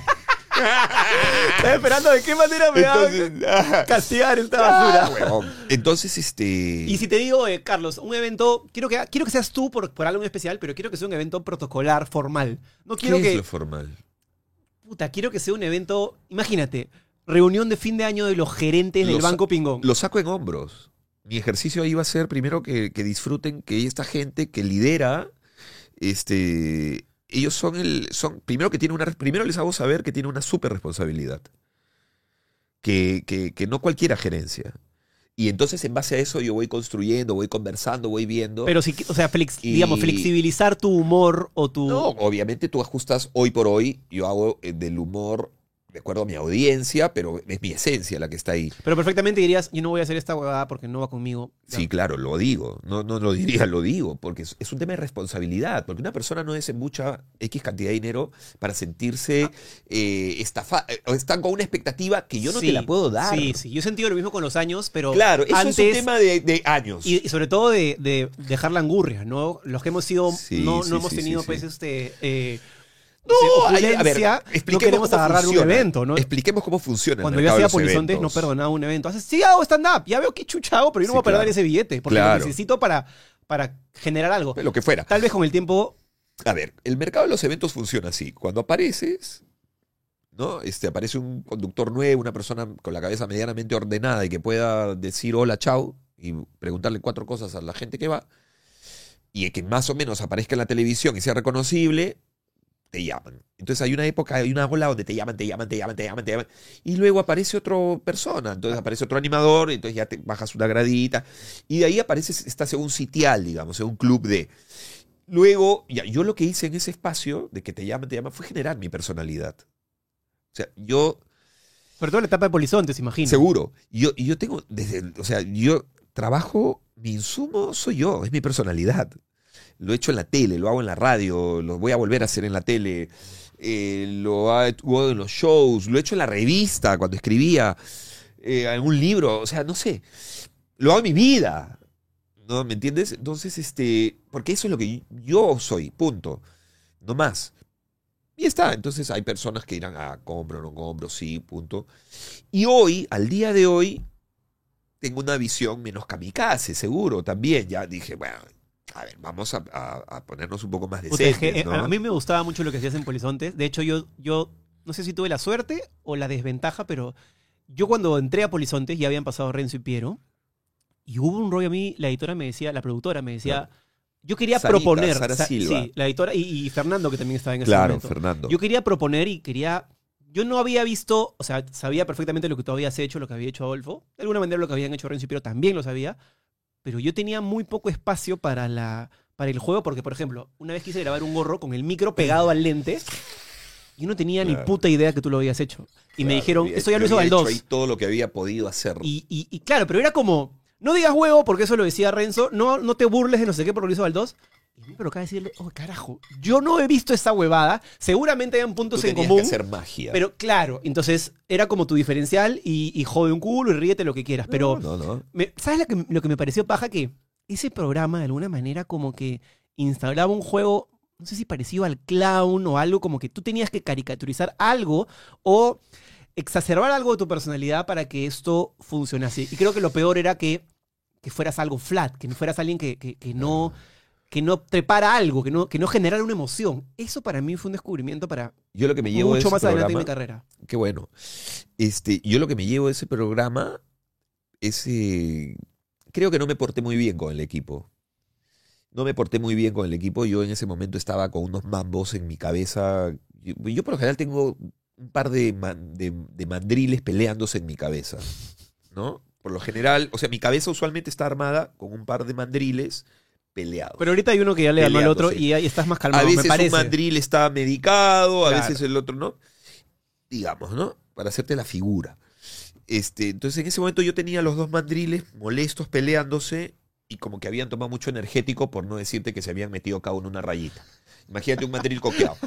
[laughs] Estaba esperando de qué manera me va a [laughs] castigar esta ah, basura. Entonces, este. Y si te digo, eh, Carlos, un evento, quiero que, quiero que seas tú por, por algo en especial, pero quiero que sea un evento protocolar, formal. No ¿Qué es lo formal? puta, quiero que sea un evento, imagínate, reunión de fin de año de los gerentes del Banco Pingón. lo saco en hombros. Mi ejercicio ahí va a ser primero que, que disfruten que esta gente que lidera, este, ellos son el, son, primero que tienen una, primero les hago saber que tiene una súper responsabilidad. Que, que, que no cualquiera gerencia. Y entonces en base a eso yo voy construyendo, voy conversando, voy viendo. Pero si, o sea, flex- Y- digamos, flexibilizar tu humor o tu... no, obviamente tú ajustas hoy por hoy, yo hago eh, del humor de acuerdo a mi audiencia, pero es mi esencia la que está ahí. Pero perfectamente dirías, yo no voy a hacer esta huevada porque no va conmigo. Sí, claro, lo digo. No, no lo diría, lo digo, porque es, es un tema de responsabilidad. Porque una persona no es mucha X cantidad de dinero para sentirse eh, estafa- eh, o están con una expectativa que yo no Sí, te la puedo dar. Sí, sí. Yo he sentido lo mismo con los años, pero Claro, eso antes... es un tema de, de años. Y, y sobre todo de, de dejar la angurria, ¿no? Los que hemos sido, Sí, no, sí, no hemos tenido, pues, este. eh, no, a ver, no queremos cómo agarrar un evento, ¿no? Expliquemos cómo funciona. el Cuando yo hacía Polizontes no perdonaba un evento. Haces, sí, hago stand-up, ya veo que chucha hago, pero yo no Sí, voy a perder claro. ese billete, porque Claro. lo necesito para, para generar algo. Lo que fuera. Tal vez con el tiempo. A ver, el mercado de los eventos funciona así. Cuando apareces, ¿no? Este, aparece un conductor nuevo, una persona con la cabeza medianamente ordenada y que pueda decir hola, chao, y preguntarle cuatro cosas a la gente que va, y que más o menos aparezca en la televisión y sea reconocible, te llaman. Entonces hay una época, hay una ola donde te llaman, te llaman, te llaman, te llaman, te llaman, y luego aparece otra persona, entonces aparece otro animador, entonces ya te bajas una gradita, y de ahí apareces, estás en un sitial, digamos, en un club de... Luego, ya, yo lo que hice en ese espacio de que te llaman, te llaman, fue generar mi personalidad. O sea, yo, Sobre todo la etapa de Polizontes, imagino. seguro, yo, y yo tengo, desde, o sea, yo trabajo, mi insumo soy yo, es mi personalidad. Lo he hecho en la tele, lo hago en la radio, lo voy a volver a hacer en la tele, eh, lo hago en los shows, lo he hecho en la revista cuando escribía, eh, un libro, o sea, no sé, lo hago en mi vida. ¿No? ¿Me entiendes? Entonces, este, porque eso es lo que yo soy, punto. No más. Y está. Entonces hay personas que dirán, ah, compro, no compro, sí, punto. Y hoy, al día de hoy, tengo una visión menos kamikaze, seguro, también. Ya dije, bueno, a ver, vamos a, a- a ponernos un poco más Puta, es decentes, que, eh, ¿no? A mí me gustaba mucho lo que hacías en Polizontes. De hecho, yo, yo no sé si tuve la suerte o la desventaja, pero yo cuando entré a Polizontes ya habían pasado Renzo y Piero. Y hubo un rollo a mí, la editora me decía, la productora me decía, Claro. yo quería Sarita, proponer. Sara Sa- Silva. Sí, la editora y, y Fernando que también estaba en ese Claro, momento. Fernando. Yo quería proponer y quería. Yo no había visto, o sea, sabía perfectamente lo que tú habías hecho, lo que había hecho Adolfo. De alguna manera lo que habían hecho Renzo y Piero también lo sabía. Pero yo tenía muy poco espacio para, la, para el juego, porque, por ejemplo, una vez quise grabar un gorro con el micro pegado al lente y no tenía ni puta idea que tú lo habías hecho. Y me dijeron, había- esto ya lo yo hizo Valdós. ahí todo lo que había podido hacer. Y, y- y claro, pero era como, no digas huevo, porque eso lo decía Renzo, no, no te burles de no sé qué porque lo hizo Valdós. Y a mí me decirle, oh, carajo, yo no he visto esa huevada, seguramente hayan Tú puntos en común. que hacer magia. Pero claro, entonces era como tu diferencial y, y jode un culo y ríete lo que quieras. Pero, No, no, no. me- ¿sabes lo que, lo que me pareció paja? Que ese programa de alguna manera como que instauraba un juego, no sé si parecido al clown o algo, como que tú tenías que caricaturizar algo o exacerbar algo de tu personalidad para que esto funcionase. Y creo que lo peor era que, que fueras algo flat, que no fueras alguien que, que- que no que no trepara algo, que no, que no generara una emoción. Eso para mí fue un descubrimiento para Yo lo que me llevo mucho ese más adelante en mi programa- carrera. Qué bueno. Este, yo lo que me llevo de ese programa es. eh, creo que no me porté muy bien con el equipo. No me porté muy bien con el equipo. Yo en ese momento estaba con unos mambos en mi cabeza. Yo, yo por lo general tengo un par de, man- de- de mandriles peleándose en mi cabeza, ¿no? Por lo general, o sea, mi cabeza usualmente está armada con un par de mandriles peleados. Pero ahorita hay uno que ya le ganó al otro y ahí estás más calmado, a me veces un mandril está medicado, a Claro. veces el otro no. Digamos, ¿no? Para hacerte la figura. Este, entonces en ese momento yo tenía los dos mandriles molestos peleándose y como que habían tomado mucho energético por no decirte que se habían metido cada uno una rayita. Imagínate un mandril coqueado.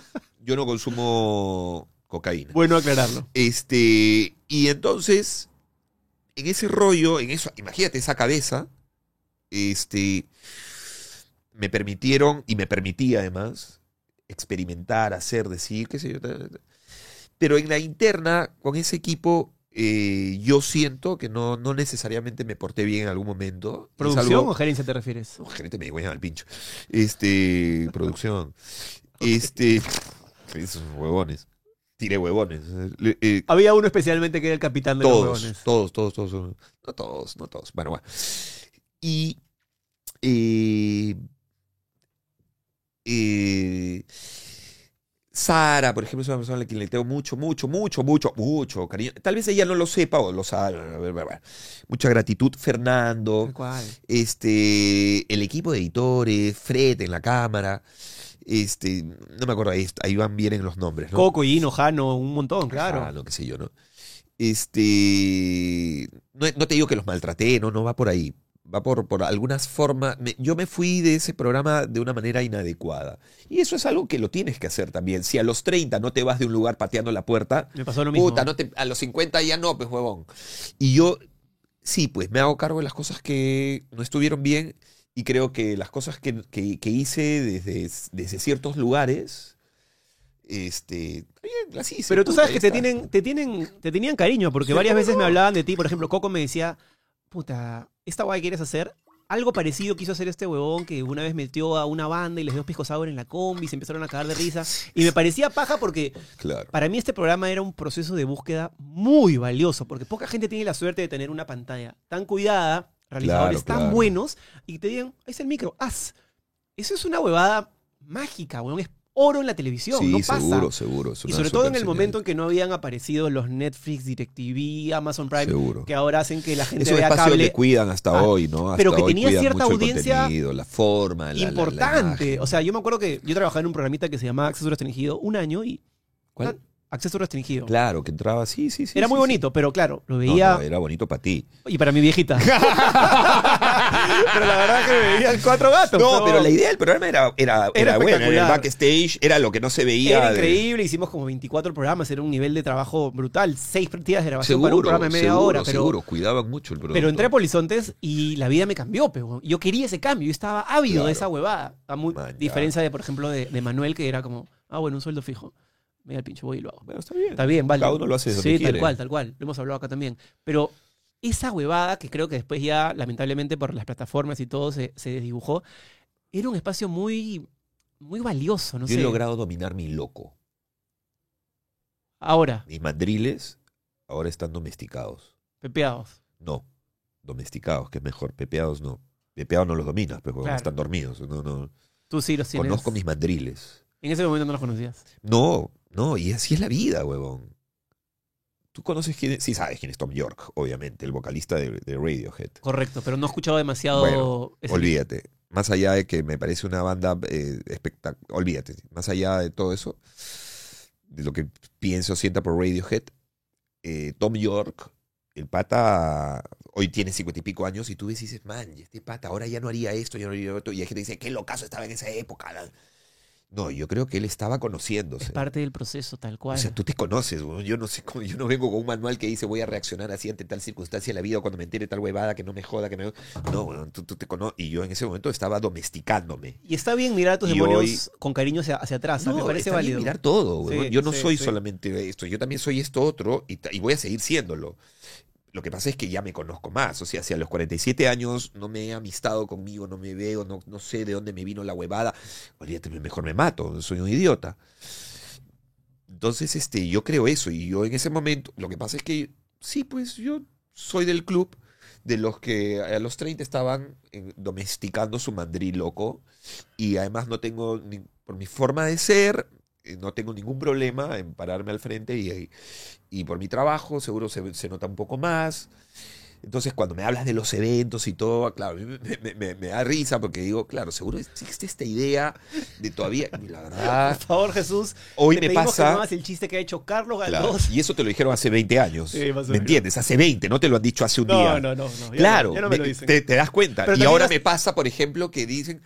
Yo no consumo cocaína. Bueno aclararlo. Este, y entonces, en ese rollo, en eso, imagínate esa cabeza, este, me permitieron, y me permitía además, experimentar, hacer, decir, qué sé yo. Pero en la interna, con ese equipo, eh, yo siento que no, no necesariamente me porté bien en algún momento. ¿Producción algo- o gerencia te refieres? no, gerente me llegó al pincho. Este, producción. [laughs] Este, esos huevones. Tiré huevones. Eh, Había uno especialmente que era el capitán de los todos, huevones. todos, todos, todos, todos. No todos, no todos. Bueno, bueno. Y eh, eh, Sara, por ejemplo, es una persona a la que le tengo mucho, mucho, mucho, mucho, mucho cariño. Tal vez ella no lo sepa o lo sabe. Mucha gratitud. Fernando cual. este, el equipo de editores, Fred en la cámara, este, no me acuerdo, ahí, ahí van bien en los nombres, ¿no? Coco, Hino, Jano, un montón, claro. Ah, no, qué sé yo, ¿no? Este, no, no te digo que los maltraté, no, no va por ahí. Va por, por algunas formas. me- yo me fui de ese programa de una manera inadecuada. Y eso es algo que lo tienes que hacer también. Si a los 30 no te vas de un lugar pateando la puerta, Me pasó lo mismo. Puta, no te- a los 50 ya no, pues, huevón. Y yo, sí, pues me hago cargo de las cosas que no estuvieron bien y creo que las cosas que, que- que hice desde, desde ciertos lugares, este, está bien, las hice. Pero tú puta, sabes que te está. tienen, te tienen, te tenían cariño, porque varias ¿cómo veces me hablaban de ti. Por ejemplo, Coco me decía, puta, esta guay quieres hacer, algo parecido quiso hacer este huevón que una vez metió a una banda y les dio pisco sour en la combi, se empezaron a cagar de risa. Y me parecía paja porque Claro. para mí este programa era un proceso de búsqueda muy valioso, porque poca gente tiene la suerte de tener una pantalla tan cuidada, realizadores Claro, tan claro. buenos, y que te digan, ahí está el micro, haz. Eso es una huevada mágica, huevón, es oro en la televisión, Sí, no pasa. seguro, seguro. Y sobre todo en el señal. momento en que no habían aparecido los Netflix, DirecTV, Amazon Prime, Seguro. que ahora hacen que la gente Esos vea cable le cuidan hasta Ah, hoy, ¿no? Hasta pero que tenía cierta audiencia la forma, la- la- la importante. o sea, yo me acuerdo que yo trabajaba en un programita que se llamaba Acceso Restringido un año y... ¿Cuál? Acceso Restringido. Claro, que entraba, sí, sí, sí. Era sí, muy sí. bonito, pero claro, lo No, veía... no, era bonito para ti. Y para mi viejita. [laughs] pero la verdad es que me veían cuatro gatos. No, pero la idea del programa era, era, Era era, buena, el backstage, era lo que no se veía. Era de- increíble, hicimos como 24 programas, era un nivel de trabajo brutal. Seis días de grabación Seguro, para un programa de media seguro, hora. Pero, seguro, cuidaban mucho el producto. pero entré a Polizontes y la vida me cambió. Pero yo quería ese cambio, yo estaba ávido Claro. de esa huevada. A muy, Man, diferencia de, por ejemplo, de, de Manuel, que era como, ah, bueno, un sueldo fijo. Me da el pincho, voy y lo hago. Bueno, está bien. Está bien, vale. Cada uno lo hace donde Sí, quiere. tal cual, tal cual. Lo hemos hablado acá también. Pero esa huevada, que creo que después ya, lamentablemente, por las plataformas y todo, se, se desdibujó, era un espacio muy, muy valioso, no Yo sé. he logrado dominar mi loco. Ahora, Mis mandriles ahora están domesticados. pepeados. No, domesticados, que es mejor. Pepeados no. Pepeados no los dominas, pero Claro. están dormidos. No, no. Tú sí los tienes. Conozco mis mandriles. En ese momento no los conocías. No, no, y así es la vida, huevón. Tú conoces quién es, sí sabes quién es Tom York, obviamente, el vocalista de, de Radiohead. Correcto, pero no he escuchado demasiado. Bueno, ese- Olvídate. Más allá de que me parece una banda espectacular. Olvídate. Más allá de todo eso, de lo que pienso, sienta por Radiohead, eh, Tom York, el pata, hoy tiene cincuenta y pico años y tú ves y dices, man, este pata ahora ya no haría esto, ya no haría esto. Y hay gente que dice, qué locazo estaba en esa época. No, yo creo que él estaba conociéndose. Es parte del proceso, tal cual. O sea, tú te conoces, yo no sé cómo, yo no vengo con un manual que dice voy a reaccionar así ante tal circunstancia en la vida o cuando me entere tal huevada que no me joda, que me... No, tú, tú te conoces. Y yo en ese momento estaba domesticándome. y está bien mirar a tus Y demonios hoy- con cariño hacia, hacia atrás. No, me parece está bien válido. mirar todo. Sí, Yo no sí, soy sí. solamente esto, yo también soy esto otro y, y voy a seguir siéndolo. Lo que pasa es que ya me conozco más. O sea, si a los 47 años no me he amistado conmigo, no me veo, no, no sé de dónde me vino la huevada, olvídate, mejor me mato, soy un idiota. Entonces, este, yo creo eso. Y yo en ese momento, lo que pasa es que, sí, pues yo soy del club de los que a los 30 estaban eh, domesticando su mandril loco. Y además no tengo, ni- por mi forma de ser, no tengo ningún problema en pararme al frente y, y por mi trabajo seguro se, se nota un poco más. Entonces, cuando me hablas de los eventos y todo, claro, me, me- me- me da risa porque digo, claro, seguro existe esta idea de todavía, la verdad, Por favor, Jesús. hoy te me pedimos que no pasa... el chiste que ha hecho Carlos Claro, Galdós. y eso te lo dijeron hace 20 años. Sí, ¿Me entiendes? Hace 20, no te lo han dicho hace un No, día. no, no, no. claro, no- ya no me lo dicen. te, te das cuenta. Pero y ahora has- me pasa, por ejemplo, que dicen,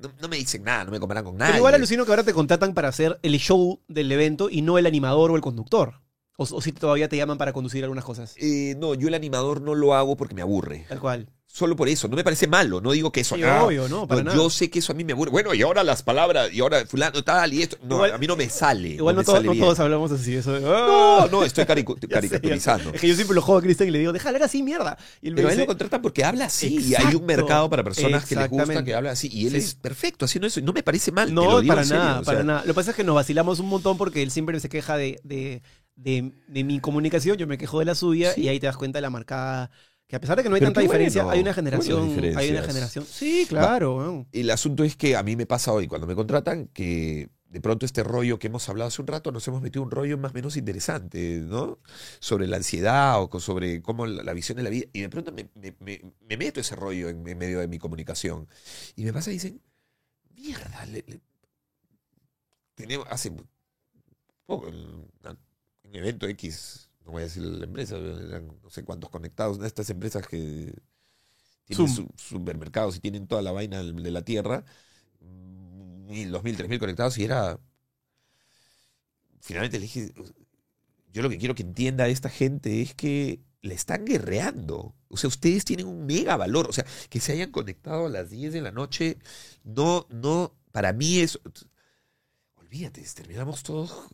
no, no me dicen nada, no me comparan con nada. Pero igual alucino que ahora te contratan para hacer el show del evento y no el animador o el conductor. O, o si todavía te llaman para conducir algunas cosas. Eh, no, yo el animador no lo hago porque me aburre. Tal cual. Solo por eso, no me parece malo, no digo que eso Sí, ah, obvio, no, para nada. Yo sé que eso a mí me aburre. Bueno, y ahora las palabras, y ahora fulano tal y esto. No, Igual- a mí no me sale. Igual no, me todos- sale no todos hablamos así. Eso de, No, "Ah". no, estoy [laughs] caricaturizando. Es que yo siempre lo juego a Cristian y le digo, déjala era así, mierda. Y él me Pero a él lo contratan porque habla así. Y hay un mercado para personas que les gusta que habla así. Y él Sí. es perfecto haciendo eso. Y no me parece mal. No, lo digo para serio, nada, o para sea, nada. Lo que pasa es que nos vacilamos un montón porque él siempre se queja de, de, de- de mi comunicación, yo me quejo de la suya Sí. y ahí te das cuenta de la marcada. Que a pesar de que no hay Pero tanta diferencia, bueno, hay una generación. Hay una generación. Sí, claro. El asunto es que a mí me pasa hoy, cuando me contratan, que de pronto este rollo que hemos hablado hace un rato, nos hemos metido un rollo más o menos interesante, ¿no? Sobre la ansiedad o sobre cómo la, la visión de la vida. Y de pronto me, me- me- me meto ese rollo en, en medio de mi comunicación. Y me pasa y dicen, mierda, le- le- tenemos, hace poco, en un evento X, no voy a decir la empresa, eran no sé cuántos conectados, estas empresas que tienen Zoom. supermercados y tienen toda la vaina de la tierra, mil, dos mil, tres mil conectados y era... Finalmente le dije, yo lo que quiero que entienda esta gente es que le están guerreando. O sea, ustedes tienen un mega valor. O sea, que se hayan conectado a las 10 de la noche, no, no, para mí es... Olvídate, terminamos todos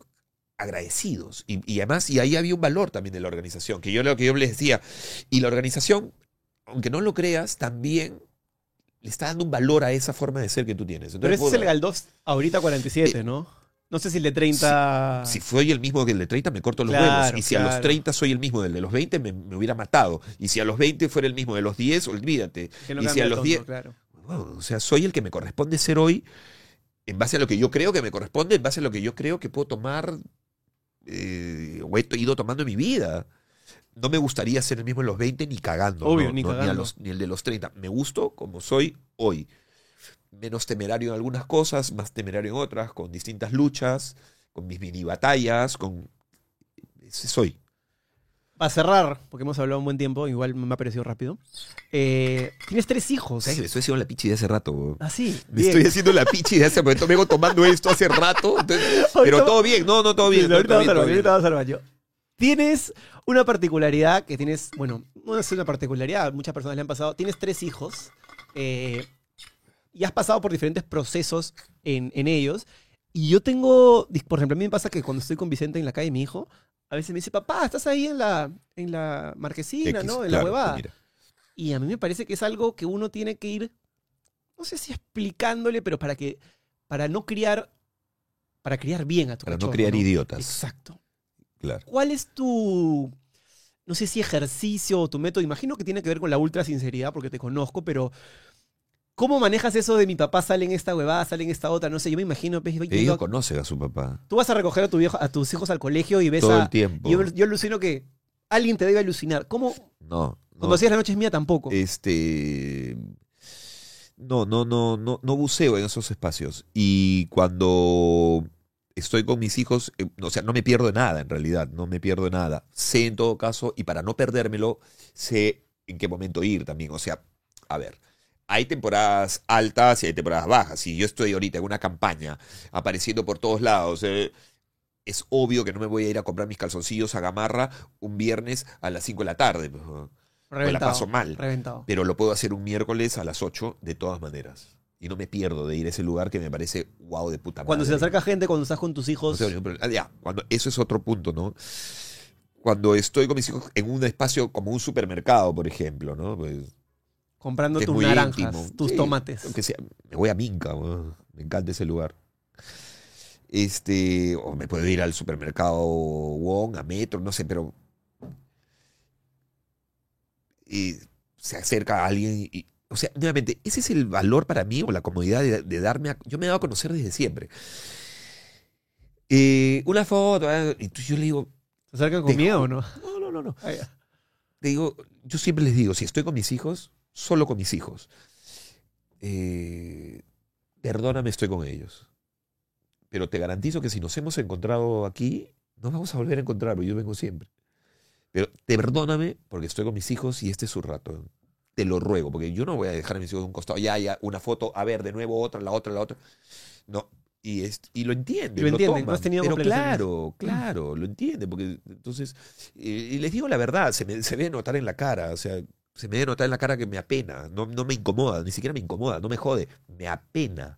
agradecidos. Y, y además, y ahí había un valor también de la organización, que yo lo que yo les decía, y la organización, aunque no lo creas, también le está dando un valor a esa forma de ser que tú tienes. Pero ese es el Galdós ahorita 47, ¿no? No sé si el de 30. Si soy el mismo que el de 30, me corto los Claro, huevos. Y si a los claro. 30 soy el mismo del de los 20, me, me hubiera matado. Y si a los 20 fuera el mismo de los 10, olvídate. no y si a los tono, 10, claro. O sea, soy el que me corresponde ser hoy en base a lo que yo creo que me corresponde, en base a lo que yo creo que puedo tomar eh, o he ido tomando en mi vida. No me gustaría ser el mismo en los 20 ni cagando. Obvio, no, ni no, a cagando. los- ni el de los 30. Me gusto como soy hoy. Menos temerario en algunas cosas, más temerario en otras, con distintas luchas, con mis mini batallas, con... Ese soy. Para cerrar, porque hemos hablado un buen tiempo, igual me ha parecido rápido. Eh, tienes tres hijos. ¿Sabes que me estoy haciendo la pichi de hace rato? Ah, sí. Me bien. estoy haciendo la pichi de hace momento. Vengo tomando esto hace rato. entonces- [laughs] pero todo bien. No, no, todo Sí, bien. todo- ahorita todo vamos bien, vamos al baño. Tienes una particularidad que tienes, bueno, no es una particularidad, muchas personas le han pasado. Tienes tres hijos eh, y has pasado por diferentes procesos en, en ellos. Y yo tengo, por ejemplo, a mí me pasa que cuando estoy con Vicente en la calle, mi hijo, a veces me dice, papá, estás ahí en la, en la marquesina, X, ¿no? En claro, la huevada. mira. Y a mí me parece que es algo que uno tiene que ir, no sé si explicándole, pero para que, para no criar, para criar bien a tu Para no criar idiotas. Exacto. Claro. ¿Cuál es tu, no sé si ejercicio o tu método? Imagino que tiene que ver con la ultra sinceridad porque te conozco, pero ¿cómo manejas eso de mi papá sale en esta huevada, sale en esta otra? No sé, yo me imagino, pues, yendo Ellos conocen a su papá. tú vas a recoger a, tu viejo, a tus hijos al colegio y ves Todo a... el tiempo. y Yo, yo alucino que alguien te debe alucinar. ¿Cómo? No. Cuando no. hacías la noche es mía tampoco. Este. No, no, no, no, no buceo en esos espacios. Y cuando estoy con mis hijos, eh, o sea, no me pierdo de nada en realidad, no me pierdo de nada. Sé en todo caso, y para no perdérmelo, sé en qué momento ir también. O sea, a ver, hay temporadas altas y hay temporadas bajas. Si yo estoy ahorita en una campaña apareciendo por todos lados, eh, es obvio que no me voy a ir a comprar mis calzoncillos a Gamarra un viernes a las 5 de la tarde. pues, ¿no? Reventado. paso mal. Reventado. pero lo puedo hacer un miércoles a las 8 de todas maneras. Y no me pierdo de ir a ese lugar que me parece wow de puta madre. Cuando se te acerca gente, cuando estás con tus hijos. Ah, ya, cuando, eso es otro punto, ¿no? Cuando estoy con mis hijos en un espacio como un supermercado, por ejemplo, ¿no? Pues, comprando tus naranjas, íntimo. tus Sí, tomates. aunque sea, me voy a Minca, weón. me encanta ese lugar. Este, o me puedo ir al supermercado Wong, a Metro, no sé, pero y se acerca a alguien y, o sea, nuevamente, ese es el valor para mí o la comodidad de, de darme a, yo me he dado a conocer desde siempre. Eh, una foto. eh, Y yo le digo, ¿Se acercan con miedo o no? no, no, no, no. Ah. Te digo, yo siempre les digo, si estoy con mis hijos, solo con mis hijos. Eh, perdóname, estoy con ellos. Pero te garantizo que si nos hemos encontrado aquí, nos vamos a volver a encontrar, porque yo vengo siempre. Pero te perdóname porque estoy con mis hijos y este es su rato. Te lo ruego, porque yo no voy a dejar a mis hijos de un costado, ya, ya, una foto, a ver, de nuevo otra, la otra, la otra. No. Y, es, y lo entienden. Lo entienden, no toman. has tenido Pero claro, claro, lo entienden. Porque entonces, y, y les digo la verdad, se me, se debe notar en la cara, o sea, se me debe notar en la cara que me apena, no, no me incomoda, ni siquiera me incomoda, no me jode, me apena.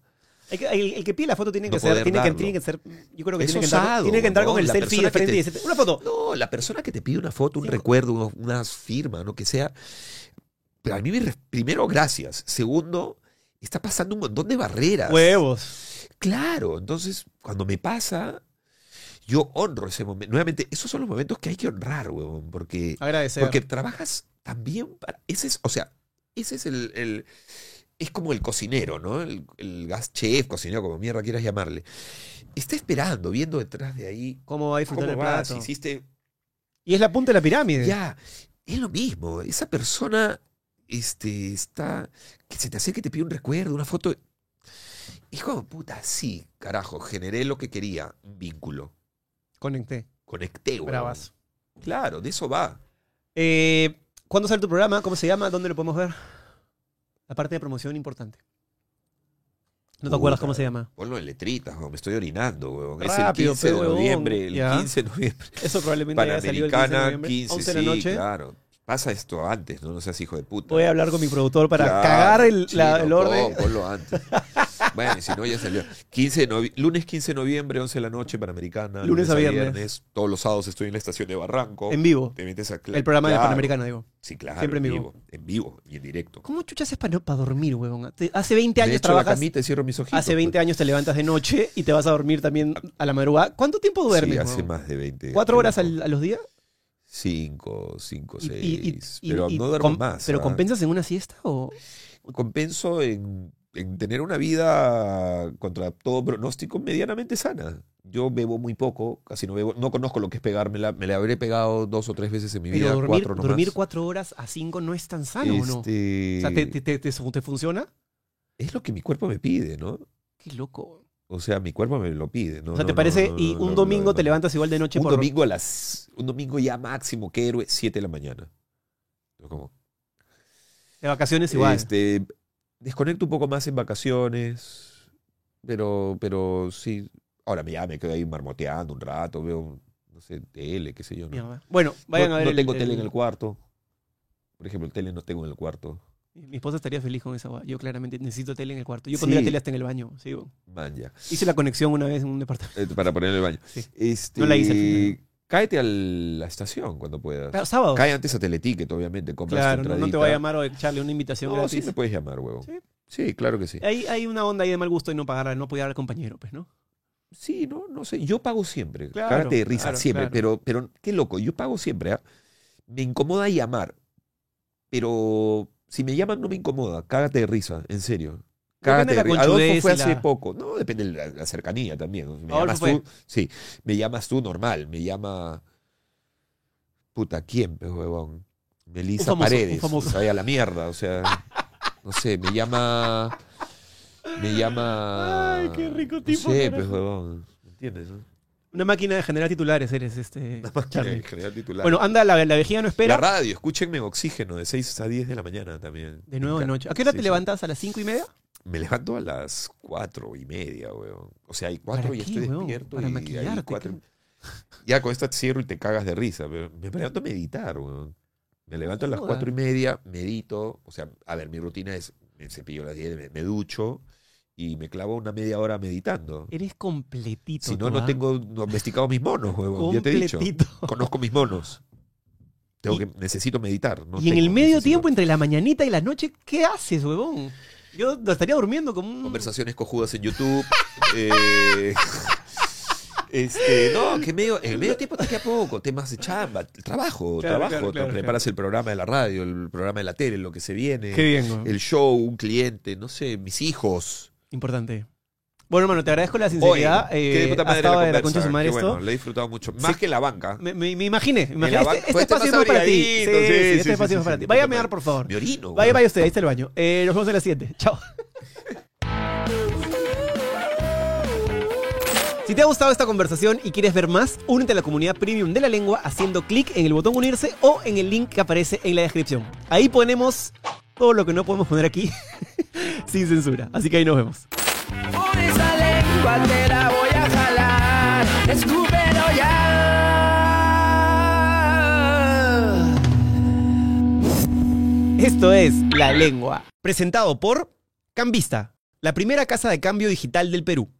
Hay que- el, el que pide la foto tiene que No ser, tiene que, tiene que ser, yo creo que Es tiene que, entrar, tiene que entrar con ¿no? el La selfie de frente y te- decir, una foto. No, la persona que te pide una foto, un Sí. recuerdo, uno- una firma, no que sea. Pero a mí, primero, gracias. Segundo, está pasando un montón de barreras. Huevos. Claro, entonces, cuando me pasa, yo honro ese momento. Nuevamente, esos son los momentos que hay que honrar, huevón, porque, Agradecer. porque trabajas también para. Ese es, o sea, ese es el. el- es como el cocinero, ¿no? El, el gas chef, cocinero, como mierda quieras llamarle. Está esperando, viendo detrás de ahí. ¿Cómo va a disfrutar ¿Cómo el plato? Hiciste Y es la punta de la pirámide. ya, es lo mismo. Esa persona este, está. que se te acerca y te pide un recuerdo, una foto. Es como, puta, sí, carajo, generé lo que quería, un vínculo. Conecté. Conecté. Bravas. Claro, de eso va. Eh, ¿Cuándo sale tu programa? ¿Cómo se llama? ¿Dónde lo podemos ver? La parte de promoción importante. ¿No te acuerdas Puta, cómo se llama? Ponlo en letritas, weón, me estoy orinando, weón. Rápido, es el 15 de pe, huevón. noviembre, el Ya. 15 de noviembre. Eso probablemente haya salido el 15 de Panamericana, noviembre. 15, 11 de la sí, noche. claro. Pasa esto antes, ¿no? No seas hijo de puta. Voy a hablar con mi productor para Claro, cagar el, la- el orden. pon- ponlo antes. [laughs] bueno, y si no, ya salió. 15 de novi- lunes 15 de noviembre, 11 de la noche, Panamericana. Lunes a viernes. Todos los sábados estoy en la estación de Barranco. En vivo. Te metes a El programa de. Panamericana, digo. Sí, claro. Siempre en vivo. En vivo y en directo. ¿Cómo chuchas haces para, para dormir, huevón? Hace 20 Me años echo la trabajas. camita y cierro mis ojitos. Hace 20 pues. años te levantas de noche y te vas a dormir también a la madrugada. ¿Cuánto tiempo duermes? Sí, hace huevón? más de 20. ¿Cuatro horas al- a los días? Cinco, cinco, seis. y- y- y- pero no duermo más. ¿Pero ¿ah? compensas en una siesta o...? compenso en, en tener una vida contra todo pronóstico medianamente sana. Yo bebo muy poco, casi no bebo, no conozco lo que es pegármela, me la habré pegado dos o tres veces en mi vida, dormir, cuatro nomás. dormir cuatro horas a cinco no es tan sano, ¿o no? Este, O sea, ¿te, te, te- te- te funciona? Es lo que mi cuerpo me pide, ¿no? Qué loco. O sea, mi cuerpo me lo pide, ¿no? o sea, ¿te No, parece? no, no, y un domingo te levantas igual de noche Un por... domingo a las. Un domingo ya máximo, que héroe, 7 de la mañana. Como, De vacaciones igual. Este, desconecto un poco más en vacaciones, pero, pero sí. Ahora ya me quedo ahí marmoteando un rato, veo, no sé, tele, qué sé yo. ¿no? Bueno, vayan no, a ver no el- tengo el- tele en el cuarto. Por ejemplo, el tele no tengo en el cuarto. Mi esposa estaría feliz con esa. Yo claramente necesito tele en el cuarto. Yo Sí. pondría tele hasta en el baño. Sí. Man, ya. Hice la conexión una vez en un departamento. Eh, para poner en el baño. Sí. Este, No la hice al final. Cáete a la estación cuando puedas. Sábado. Cae antes a Teleticket, obviamente. Compras Claro, tu no, no te voy a llamar o echarle una invitación No, sí gratis. me puedes llamar, huevo. Sí. Sí, claro que sí. Hay, hay una onda ahí de mal gusto y no pagar, no apoyar al compañero, pues, ¿no? Sí, no, no sé. Yo pago siempre. Claro, Cágate de risa, claro, siempre. Pero, pero, qué loco. Yo pago siempre. ¿ah? Me incomoda llamar. Pero si me llaman no me incomoda. Cágate de risa, en serio. Cágate de la de. Adolfo fue hace la- poco. No, depende de la, la cercanía también. ¿no? Me Adolfo llamas fue. tú. Sí. Me llamas tú normal. Me llama. Puta, ¿quién, pues, huevón? Melissa famoso, Paredes. O sea, vaya la mierda. O sea. No sé, me llama. Me llama. Ay, qué rico no tipo, sé, carajo. pues, huevón. ¿Entiendes? No? Una máquina de generar titulares eres, este. Charlie. En general titular. Bueno, anda, la, la vejiga no la espera. radio, escúchenme en oxígeno de 6 a 10 de la mañana también. De nuevo de Me noche. ¿A qué hora Sí, te sí. levantas? ¿A las cinco y media? Me levanto a las 4 y media, weón. O sea, hay 4 ¿Para y qué, estoy weón? despierto. Para y ahí cuatro- ¿qué? Ya con esta cierro y te cagas de risa. Me levanto a meditar, weón. Me levanto a las. 4 y media, medito. O sea, a ver, mi rutina es, me cepillo las 10, me, me ducho y me clavo una media hora meditando. Eres completito. Si no, no ¿ah? tengo domesticado mis monos, huevón. Ya te he dicho. [laughs] Conozco mis monos. Tengo Y- que, necesito meditar. no y en el medio necesito. tiempo, entre la mañanita y la noche, ¿qué haces, huevón? Yo estaría durmiendo como un... Conversaciones cojudas en YouTube. [laughs] eh, este, no, que medio, en medio tiempo te queda poco. Temas de chamba, trabajo, Claro, trabajo. claro, claro, preparas el programa de la radio, el programa de la tele, lo que se viene. Qué bien. El show, un cliente, no sé, mis hijos. Importante. Bueno, hermano, te agradezco la sinceridad. Qué de eh, ha madre la de la concha de su madre qué esto. bueno, lo he disfrutado mucho. Más que la banca. Me, me- me imaginé, me imaginé. Este, este este espacio más es para ti. Sí, sí, sí, sí, este sí, espacio sí, es para sí, ti. Vaya a mear, por favor. Me orino. Vaya, vaya usted, ahí está el baño. Eh, nos vemos en la siguiente. Chao. Si te ha gustado esta conversación y quieres ver más, únete a la comunidad premium de la lengua haciendo clic en el botón unirse o en el link que aparece en la descripción. Ahí ponemos todo lo que no podemos poner aquí [laughs] sin censura. Así que ahí nos vemos. Esa lengua voy a jalar. Escúpelo ya. Esto es La Lengua, presentado por Cambista, la primera casa de cambio digital del Perú.